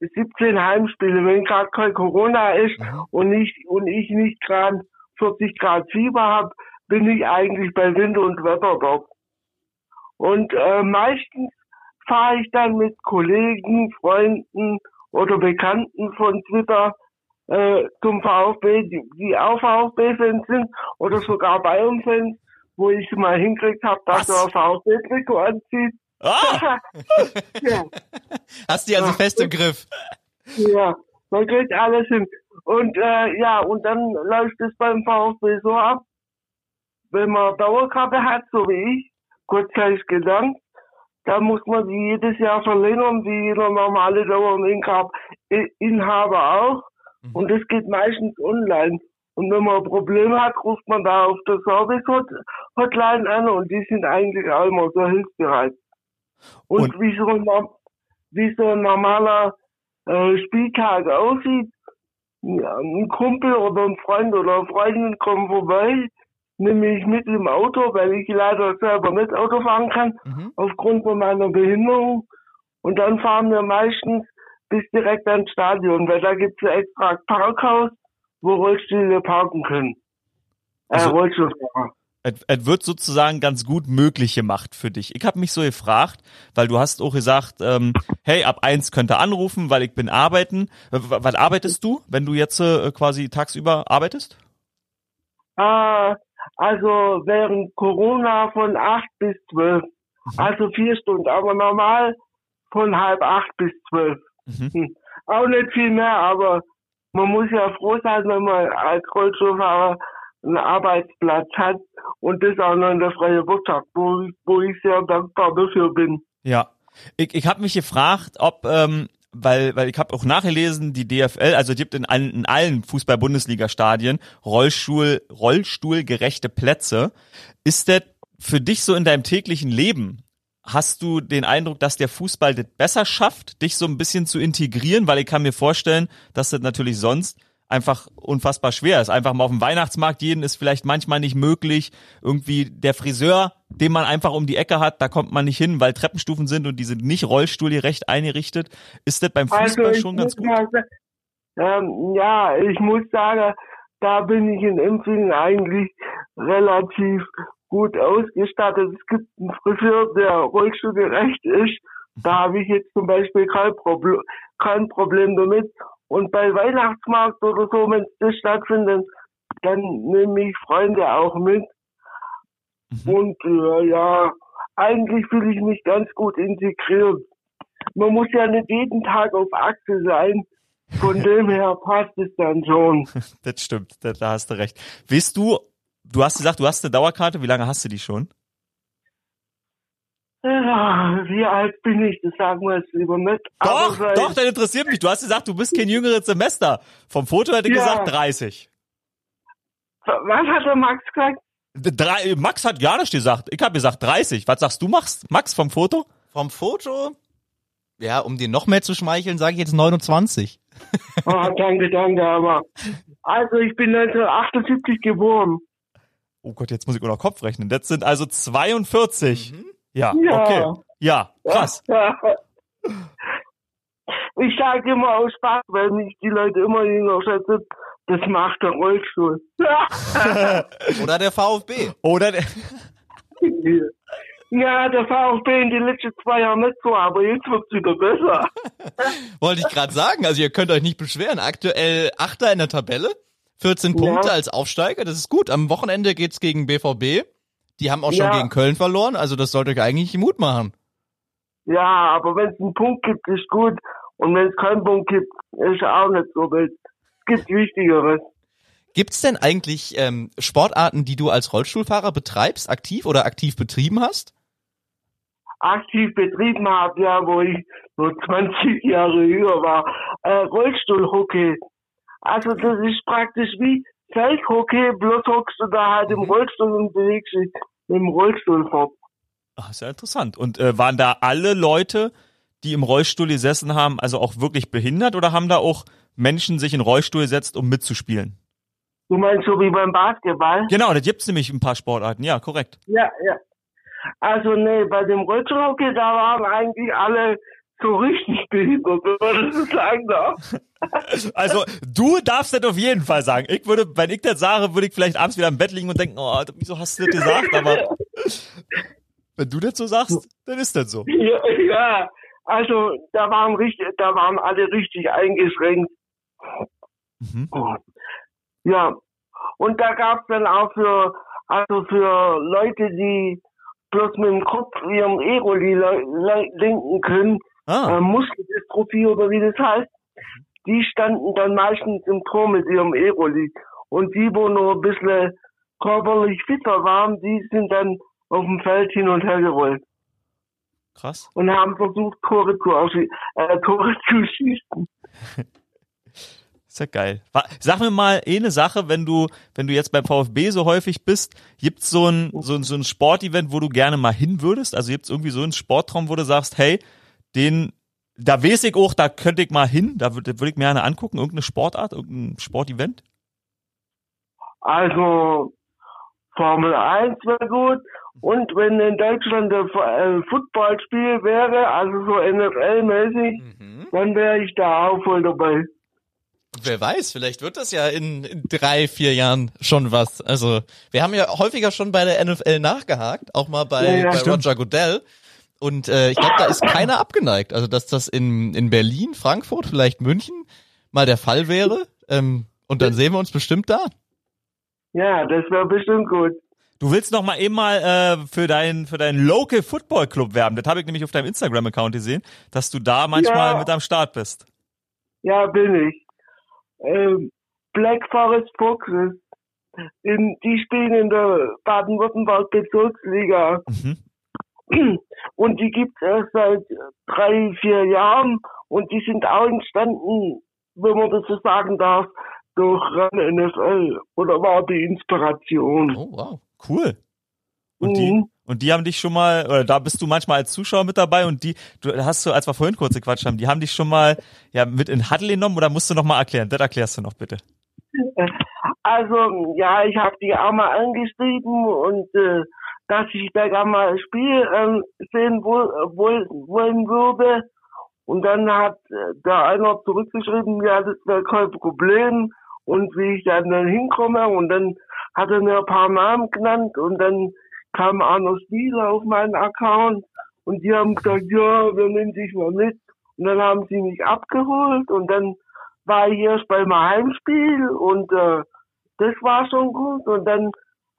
17 Heimspiele, wenn gerade kein Corona ist und ich und ich nicht gerade 40 Grad Fieber habe, bin ich eigentlich bei Wind und Wetter dort. Und äh, meistens fahre ich dann mit Kollegen, Freunden oder Bekannten von Twitter äh, zum VfB, die, die auch VfB-Fans sind oder sogar Bayern-Fans, wo ich mal hingekriegt habe, dass er VfB-Trikot anzieht. Ah, ja, Hast die also Ja. fest im Griff? ja, man kriegt alles hin. Und äh, ja, und dann läuft es beim VfB so ab, wenn man Dauerkarte hat, so wie ich, kurzzeitig gelernt, dann muss man die jedes Jahr verlängern, wie jeder normale Dauerinhaber auch. Mhm. Und das geht meistens online. Und wenn man Probleme hat, ruft man da auf der Service-Hotline an und die sind eigentlich auch immer so hilfsbereit. Und, Und- wie, so ein, wie so ein normaler äh, Spieltag aussieht, ja, ein Kumpel oder ein Freund oder eine Freundin kommen vorbei, nehme ich mit im Auto, weil ich leider selber nicht Auto fahren kann, Mhm. aufgrund von meiner Behinderung. Und dann fahren wir meistens bis direkt ans Stadion, weil da gibt's ein extra Parkhaus, wo Rollstühle parken können. Äh, Also- Rollstuhlfahrer. Es, wird sozusagen ganz gut möglich gemacht für dich. Ich habe mich so gefragt, weil du hast auch gesagt, ähm, hey, ab eins könnte anrufen, weil ich bin arbeiten. Was arbeitest du, wenn du jetzt äh, quasi tagsüber arbeitest? Äh, also während Corona von acht bis zwölf. Also vier Stunden, aber normal von halb acht bis zwölf. Mhm. Hm. Auch nicht viel mehr, aber man muss ja froh sein, wenn man als Rollstuhlfahrer einen Arbeitsplatz hat und das noch in der freien Wirtschaft, wo, ich- wo ich sehr dankbar dafür bin. Ja. Ich, ich habe mich gefragt, ob, ähm, weil, weil ich habe auch nachgelesen, die DFL, also gibt in allen, in allen Fußball-Bundesliga-Stadien Rollstuhl, Rollstuhlgerechte Plätze. Ist das für dich so in deinem täglichen Leben? Hast du den Eindruck, dass der Fußball das besser schafft, dich so ein bisschen zu integrieren? Weil ich kann mir vorstellen, dass das natürlich sonst einfach unfassbar schwer ist. Einfach mal auf dem Weihnachtsmarkt jeden ist vielleicht manchmal nicht möglich. Irgendwie der Friseur, den man einfach um die Ecke hat, da kommt man nicht hin, weil Treppenstufen sind und die sind nicht rollstuhlgerecht eingerichtet. Ist das beim Fußball Also schon ganz gut? mal ähm, ja, ich muss sagen, da bin ich in Empfingen eigentlich relativ gut ausgestattet. Es gibt einen Friseur, der rollstuhlgerecht ist. Da habe ich jetzt zum Beispiel kein Problem, kein Problem damit. Und bei Weihnachtsmarkt oder so, wenn das stattfindet, dann nehme ich Freunde auch mit. Mhm. Und äh, ja, eigentlich fühle ich mich ganz gut integriert. Man muss ja nicht jeden Tag auf Achse sein. Von dem her passt es dann schon. Das stimmt, da, da hast du recht. Weißt du, du hast gesagt, du hast eine Dauerkarte, wie lange hast du die schon? Ja, wie alt bin ich? Das sagen wir jetzt lieber nicht. Aber Doch, doch, das interessiert mich. Du hast gesagt, du bist kein jüngeres Semester. Vom Foto hätte ich Ja. gesagt 30. Was hat der Max gesagt? Drei, Max hat gar nicht gesagt. Ich habe gesagt 30. Was sagst du, Max? Max vom Foto? Vom Foto, ja, um dir noch mehr zu schmeicheln, sage ich jetzt 29. Ah, danke, danke, aber. Also, ich bin 1978 geboren. Oh Gott, jetzt muss ich auch noch Kopf rechnen. Das sind also 42. Ja, Ja. okay. Ja, krass. Ich sage immer aus Spaß, weil mich die Leute immer jünger schätzen, das macht der Rollstuhl. Oder der VfB. Oder der, Ja, der VfB in den letzten zwei Jahren nicht so, aber jetzt wird's wieder besser. Wollte ich gerade sagen, also ihr könnt euch nicht beschweren. Aktuell Achter in der Tabelle, 14 Ja. Punkte als Aufsteiger, das ist gut. Am Wochenende geht's gegen BVB. Die haben auch schon Ja. gegen Köln verloren, also das sollte euch eigentlich Mut machen. Ja, aber wenn es einen Punkt gibt, ist gut. Und wenn es keinen Punkt gibt, ist auch nicht so wild. Es gibt Wichtigeres. Gibt's denn eigentlich ähm, Sportarten, die du als Rollstuhlfahrer betreibst, aktiv oder aktiv betrieben hast? Aktiv betrieben habe, ja, wo ich nur 20 Jahre jünger war, äh, Rollstuhlhockey. Also das ist praktisch wie Feldhockey, bloß hockst du da halt im Rollstuhl und bewegst dich mit dem Rollstuhl fort. Ach, ist ja interessant. Und äh, waren da alle Leute, die im Rollstuhl gesessen haben, also auch wirklich behindert oder haben da auch Menschen sich in den Rollstuhl gesetzt, um mitzuspielen? Du meinst so wie beim Basketball? Genau, das gibt's nämlich ein paar Sportarten. Ja, korrekt. Ja, ja. Also nee, bei dem Rollstuhlhockey, da waren eigentlich alle so richtig behindert, wenn man das so sagen darf. Also, du darfst das auf jeden Fall sagen. Ich würde, wenn ich das sage, würde ich vielleicht abends wieder im Bett liegen und denken, oh, wieso hast du das gesagt? Aber wenn du das so sagst, dann ist das so. Ja, ja, also da waren richtig, da waren alle richtig eingeschränkt. Mhm. Ja, und da gab's dann auch für, also für Leute, die bloß mit dem Kopf ihrem le- lenken können, Ah, äh, Muskeldystrophie oder wie das heißt, die standen dann meistens im Tor mit ihrem Aeroli. Und die, wo nur ein bisschen körperlich fitter waren, die sind dann auf dem Feld hin und her gerollt krass. und haben versucht, Tore zu, äh, Tore zu schießen. Ist ja geil. Sag mir mal eine Sache, wenn du, wenn du jetzt beim VfB so häufig bist, gibt's so ein, so ein, so ein Sportevent, wo du gerne mal hin würdest? Also gibt's irgendwie so einen Sportraum, wo du sagst, hey, den, da weiß ich auch, da könnte ich mal hin, da würde würd ich mir gerne angucken, irgendeine Sportart, irgendein Sportevent? Also Formel 1 wäre gut. Und wenn in Deutschland ein äh, Footballspiel wäre, also so NFL-mäßig, Mhm. dann wäre ich da auch voll dabei. Wer weiß, vielleicht wird das ja in, in drei, vier Jahren schon was. Also wir haben ja häufiger schon bei der NFL nachgehakt, auch mal bei, Ja, ja, bei. Roger Goodell. Und äh, ich glaube, da ist keiner abgeneigt. Also dass das in, in Berlin, Frankfurt, vielleicht München mal der Fall wäre. Ähm, und dann sehen wir uns bestimmt da. Ja, das wäre bestimmt gut. Du willst noch mal eben mal äh, für deinen für deinen Local Football Club werben. Das habe ich nämlich auf deinem Instagram Account gesehen, dass du da manchmal Ja. mit am Start bist. Ja, bin ich. Ähm, Black Forest Foxes. In, die spielen in der Baden-Württemberg Bezirksliga. Mhm. Und die gibt's erst seit drei, vier Jahren. Und die sind auch entstanden, wenn man das so sagen darf, durch Run NFL. Oder war die Inspiration. Oh, wow. Cool. Und die Mhm. und die haben dich schon mal oder da bist du manchmal als Zuschauer mit dabei und die du hast du als wir vorhin kurz gequatscht haben, die haben dich schon mal ja mit in Huddle genommen oder musst du noch mal erklären? Das erklärst du noch bitte. Also, ja, ich habe die auch mal angeschrieben und äh, dass ich da gerne mal ein Spiel ähm, sehen wohl, wohl, wollen würde. Und dann hat äh, da einer zurückgeschrieben, ja, das wäre kein Problem und wie ich dann, dann hinkomme. Und dann hat er mir ein paar Namen genannt und dann kam Arno Spieler auf meinen Account und die haben gesagt, ja, wir nehmen dich mal mit. Und dann haben sie mich abgeholt und dann war ich erst beim Heimspiel und äh, das war schon gut. Und dann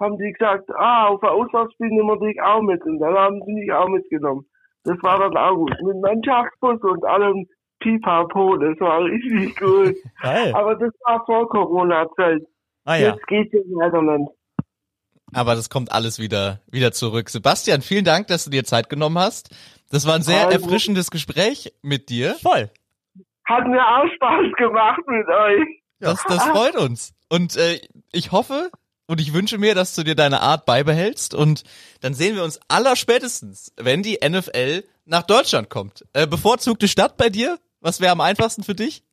haben die gesagt, ah, auf ein Auswärtsspiel nehmen wir dich auch mit. Und dann haben sie mich auch mitgenommen. Das war dann auch gut. Mit Mannschaftsbus und allem Pipapo, das war richtig gut. Geil. Aber das war vor Corona-Zeit. Ah ja. Jetzt geht's in Niederland. Aber das kommt alles wieder, wieder zurück. Sebastian, vielen Dank, dass du dir Zeit genommen hast. Das war ein sehr Also- erfrischendes Gespräch mit dir. Voll. Hat mir auch Spaß gemacht mit euch. Das, das freut uns. Und äh, ich hoffe, Und ich wünsche mir, dass du dir deine Art beibehältst und dann sehen wir uns aller spätestens, wenn die NFL nach Deutschland kommt. Äh, bevorzugte Stadt bei dir? Was wäre am einfachsten für dich?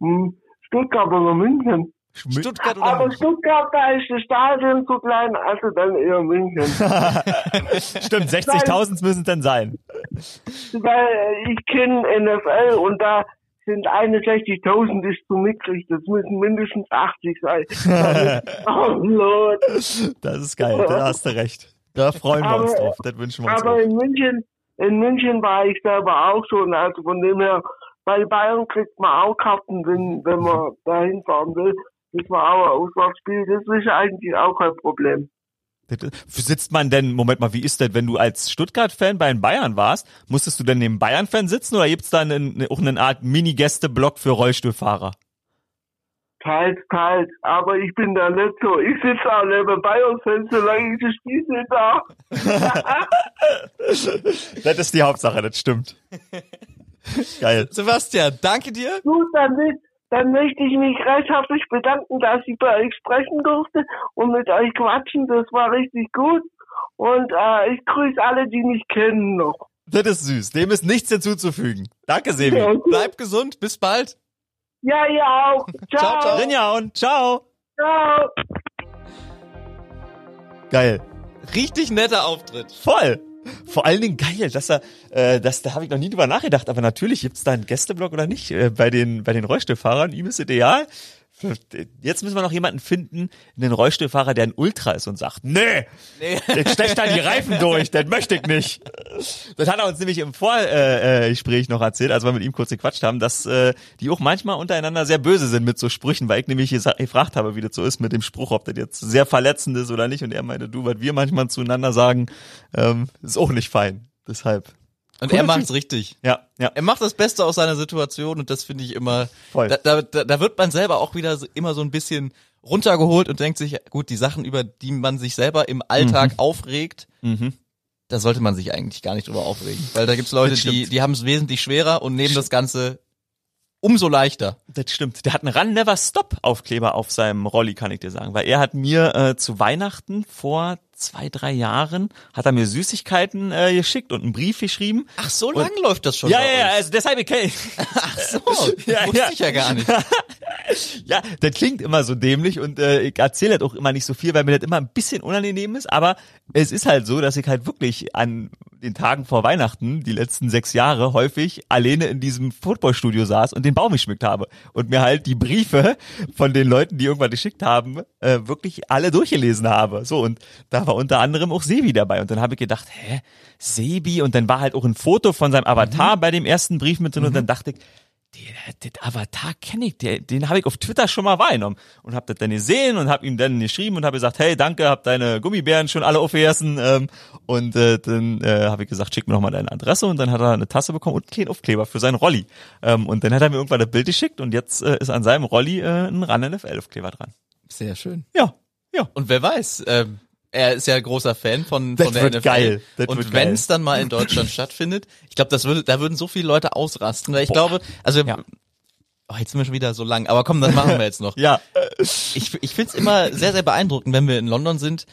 Hm, Stuttgart oder München. Stuttgart oder Aber München? Stuttgart, da ist das Stadion zu klein, also dann eher München. Stimmt, 60.000 müssen es denn sein. Weil ich kenne NFL und da sind 61.000 ist zu mickrig. Das müssen mindestens 80 sein. oh Lord. Das ist geil, da hast du recht. Da freuen wir uns Aber- drauf. Das wünschen wir uns Aber auch. in München, in München war ich selber auch schon. Also von dem her, bei Bayern kriegt man auch Karten, wenn, wenn man da hinfahren will. Das war auch ein Auswärtsspiel. Das ist eigentlich auch kein Problem. Sitzt man denn, Moment mal, wie ist das, wenn du als Stuttgart-Fan bei den Bayern warst, musstest du denn neben Bayern-Fan sitzen oder gibt's da einen, auch eine Art Mini-Gäste-Block für Rollstuhlfahrer? Teils, teils. Aber ich bin da nicht so. Ich sitze auch neben Bayern-Fans, solange ich das Spiel nicht da. Das ist die Hauptsache, das stimmt. Geil. Sebastian, danke dir. Gut, dann, will- dann möchte ich mich recht herzlich bedanken, dass ich bei euch sprechen durfte und mit euch quatschen. Das war richtig gut. Und äh, ich grüße alle, die mich kennen noch. Das ist süß. Dem ist nichts hinzuzufügen. Danke, Sebi. Ja, Bleib gesund, bis bald. ja ihr auch. Ciao. Ciao, ciao. Rinja und ciao. ciao. Geil. Richtig netter Auftritt. Voll. Vor allen Dingen geil, dass er, äh, das, da habe ich noch nie drüber nachgedacht, aber natürlich gibt's da einen Gästeblock oder nicht äh, bei den bei den Rollstuhlfahrern. Ihm ist ideal. Jetzt müssen wir noch jemanden finden, einen Rollstuhlfahrer, der ein Ultra ist und sagt, nee, Nee. jetzt stecht da die Reifen durch, das möchte ich nicht. Das hat er uns nämlich im Vorgespräch Gespräch noch erzählt, als wir mit ihm kurz gequatscht haben, dass äh, die auch manchmal untereinander sehr böse sind mit so Sprüchen, weil ich nämlich gefragt habe, wie das so ist mit dem Spruch, ob das jetzt sehr verletzend ist oder nicht. Und er meinte, du, was wir manchmal zueinander sagen, ähm, ist auch nicht fein. Deshalb. Und Cooler er macht's richtig. Ja, ja. Er macht das Beste aus seiner Situation und das finde ich immer, Voll. da, da, da wird man selber auch wieder so, immer so ein bisschen runtergeholt und denkt sich, gut, die Sachen, über die man sich selber im Alltag aufregt, Mhm. da sollte man sich eigentlich gar nicht drüber aufregen. Weil da gibt's Leute, die, die haben es wesentlich schwerer und nehmen das Ganze umso leichter. Das stimmt. Der hat einen Run Never Stop Aufkleber auf seinem Rolli, kann ich dir sagen. Weil er hat mir äh, zu Weihnachten vor zwei, drei Jahren, hat er mir Süßigkeiten äh, geschickt und einen Brief geschrieben. Ach, so lang läuft das schon Ja, ja, ja, also deshalb, ich kenn- Ach so, Ja, wusste ja. ich ja gar nicht. ja, das klingt immer so dämlich und äh, ich erzähle das auch immer nicht so viel, weil mir das immer ein bisschen unangenehm ist, aber es ist halt so, dass ich halt wirklich an den Tagen vor Weihnachten, die letzten sechs Jahre, häufig alleine in diesem Footballstudio saß und den Baum geschmückt habe und mir halt die Briefe von den Leuten, die irgendwas geschickt haben, äh, wirklich alle durchgelesen habe. So, und da war unter anderem auch Sebi dabei und dann habe ich gedacht, hä, Sebi? Und dann war halt auch ein Foto von seinem Avatar bei dem ersten Brief mit drin und dann dachte ich, den, den Avatar kenne ich, der, den habe ich auf Twitter schon mal wahrgenommen und habe das dann gesehen und habe ihm dann geschrieben und habe gesagt, hey, danke, hab deine Gummibären schon alle aufgegessen ähm, und äh, dann äh, habe ich gesagt, schick mir noch mal deine Adresse und dann hat er eine Tasse bekommen und einen kleinen Aufkleber für seinen Rolli ähm, und dann hat er mir irgendwann das Bild geschickt und jetzt äh, ist an seinem Rolli äh, ein Run NFL Aufkleber dran. Sehr schön. Ja, ja. Und wer weiß, ähm, er ist ja großer Fan von, Das von der wird NFL. geil. Das und wenn es dann mal in Deutschland stattfindet, ich glaube, das würde, da würden so viele Leute ausrasten. Weil ich glaube, also Ja. oh, jetzt sind wir schon wieder so lang, aber komm, das machen wir jetzt noch. Ja, Ich, ich finde es immer sehr, sehr beeindruckend, wenn wir in London sind,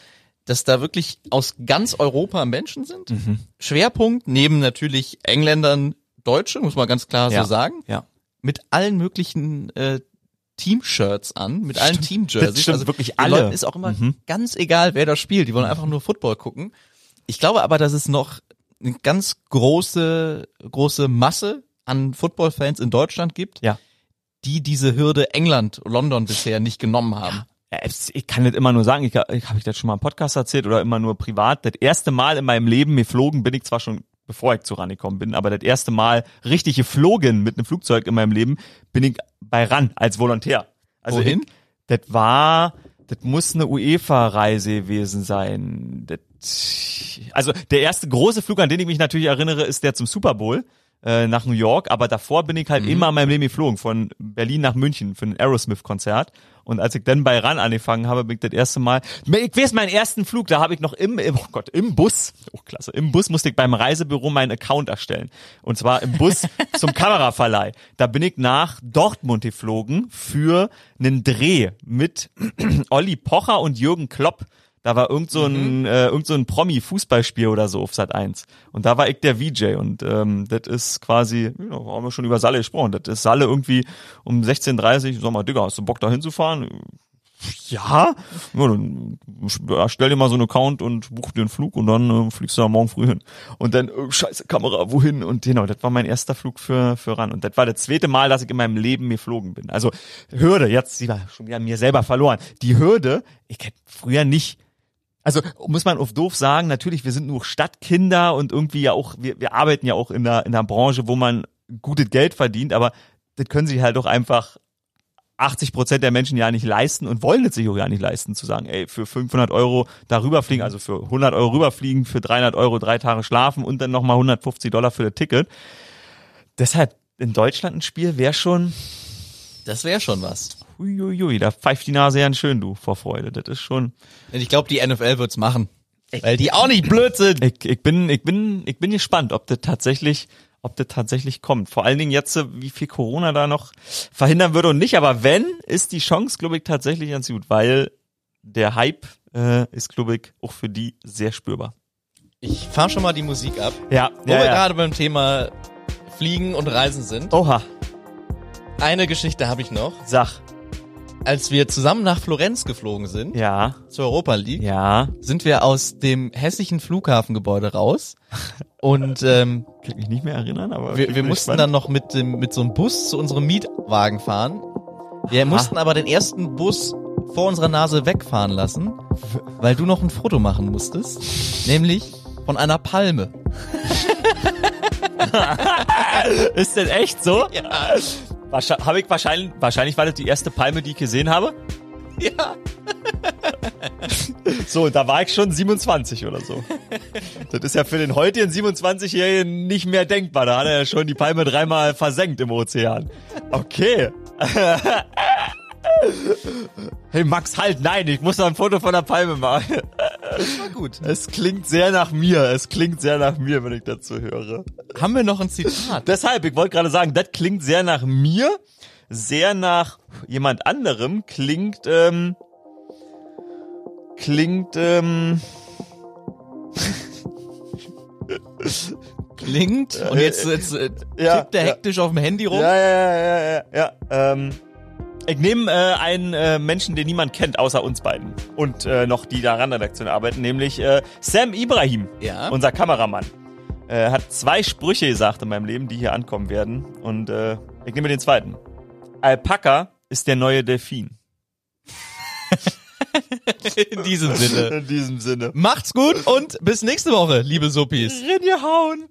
dass da wirklich aus ganz Europa Menschen sind. Mhm. Schwerpunkt neben natürlich Engländern, Deutsche, muss man ganz klar Ja. so sagen, ja. mit allen möglichen äh, Team-Shirts an, mit allen Team-Jerseys. Also wirklich alle. Leuten ist auch immer Mhm. ganz egal, wer da spielt. Die wollen einfach nur Football gucken. Ich glaube aber, dass es noch eine ganz große, große Masse an Football-Fans in Deutschland gibt, Ja. die diese Hürde England, London bisher nicht genommen haben. Ja, ich kann das immer nur sagen, ich, ich habe ich das schon mal im Podcast erzählt oder immer nur privat. Das erste Mal in meinem Leben geflogen bin ich zwar schon, bevor ich zu RAN gekommen bin, aber das erste Mal richtig geflogen mit einem Flugzeug in meinem Leben bin ich bei RAN als Volontär. Also Wohin? Ich, das war, das muss eine UEFA-Reise gewesen sein. Das, also der erste große Flug, an den ich mich natürlich erinnere, ist der zum Super Bowl. Äh, nach New York, aber davor bin ich halt immer in meinem Leben geflogen, von Berlin nach München für ein Aerosmith-Konzert. Und als ich dann bei RAN angefangen habe, bin ich das erste Mal, ich weiß meinen ersten Flug, da habe ich noch im, im, oh Gott, im Bus, oh klasse, im Bus musste ich beim Reisebüro meinen Account erstellen. Und zwar im Bus zum Kameraverleih. Da bin ich nach Dortmund geflogen für einen Dreh mit Olli Pocher und Jürgen Klopp. Da war irgend so ein, äh, irgend so ein Promi-Fußballspiel oder so auf Sat 1. Und da war ich der VJ und ähm, das ist quasi, ja, haben wir schon über Salle gesprochen, das ist Salle irgendwie um 16.30 Uhr, sag mal, Digga, hast du Bock da hinzufahren? Ja, ja dann stell dir mal so einen Account und buch dir einen Flug und dann äh, fliegst du da morgen früh hin. Und dann, äh, scheiße, Kamera, wohin? Und genau, das war mein erster Flug für, für ran. Und das war das zweite Mal, dass ich in meinem Leben geflogen bin. Also Hürde, jetzt, sie war schon wieder mir selber verloren. Die Hürde, ich hätte früher nicht also muss man auf doof sagen, natürlich, wir sind nur Stadtkinder und irgendwie ja auch, wir, wir arbeiten ja auch in einer, in einer Branche, wo man gutes Geld verdient, aber das können sich halt auch einfach 80 Prozent der Menschen ja nicht leisten und wollen es sich auch ja nicht leisten, zu sagen, ey, für 500 Euro da rüberfliegen, also für 100 Euro rüberfliegen, für 300 Euro drei Tage schlafen und dann nochmal 150 Dollar für das Ticket. Deshalb in Deutschland ein Spiel wäre schon, Das wäre schon was. Uiuiui, da pfeift die Nase ganz schön, du, vor Freude. Das ist schon, ich glaube, die NFL wird's machen. Weil die auch nicht blöd sind. Ich, ich bin, ich bin, ich bin gespannt, ob das tatsächlich, ob das tatsächlich kommt. Vor allen Dingen jetzt, wie viel Corona da noch verhindern würde und nicht. Aber wenn, ist die Chance, glaube ich, tatsächlich ganz gut, weil der Hype äh, ist, glaube ich, auch für die sehr spürbar. Ich fahr schon mal die Musik ab. Ja, Wo wir gerade beim Thema Fliegen und Reisen sind. Oha, Eine Geschichte habe ich noch. sag. Als wir zusammen nach Florenz geflogen sind, Ja, zur Europa League, ja. sind wir aus dem hässlichen Flughafengebäude raus. Und ähm, Kann mich nicht mehr erinnern, aber wir, wir mussten gespannt. dann noch mit, dem, mit so einem Bus zu unserem Mietwagen fahren. Wir mussten aber den ersten Bus vor unserer Nase wegfahren lassen, weil du noch ein Foto machen musstest, nämlich von einer Palme. Ist denn echt so? Ja. Wahrscheinlich, hab ich wahrscheinlich, wahrscheinlich war das die erste Palme, die ich gesehen habe. Ja. So, da war ich schon 27 oder so. Das ist ja für den heutigen 27-Jährigen nicht mehr denkbar. Da hat er ja schon die Palme dreimal versenkt im Ozean. Okay. Hey Max, halt, nein, ich muss noch ein Foto von der Palme machen. War gut. Es klingt sehr nach mir, es klingt sehr nach mir, wenn ich dazu höre. Haben wir noch ein Zitat? Deshalb, ich wollte gerade sagen, das klingt sehr nach mir, sehr nach jemand anderem, klingt, ähm, klingt, ähm, Klingt. Und jetzt, jetzt äh, ja, tippt er ja. hektisch auf dem Handy rum. ja, ja, ja, ja, ja, ja, ähm, ich nehme äh, einen äh, Menschen, den niemand kennt, außer uns beiden. Und äh, noch die da ran Redaktion arbeiten, nämlich äh, Sam Ibrahim, Ja. unser Kameramann. Äh, hat zwei Sprüche gesagt in meinem Leben, die hier ankommen werden. Und äh, ich nehme den zweiten. Alpaka ist der neue Delfin. In diesem Sinne. In diesem Sinne. Macht's gut und bis nächste Woche, liebe Suppis. Rinje hauen.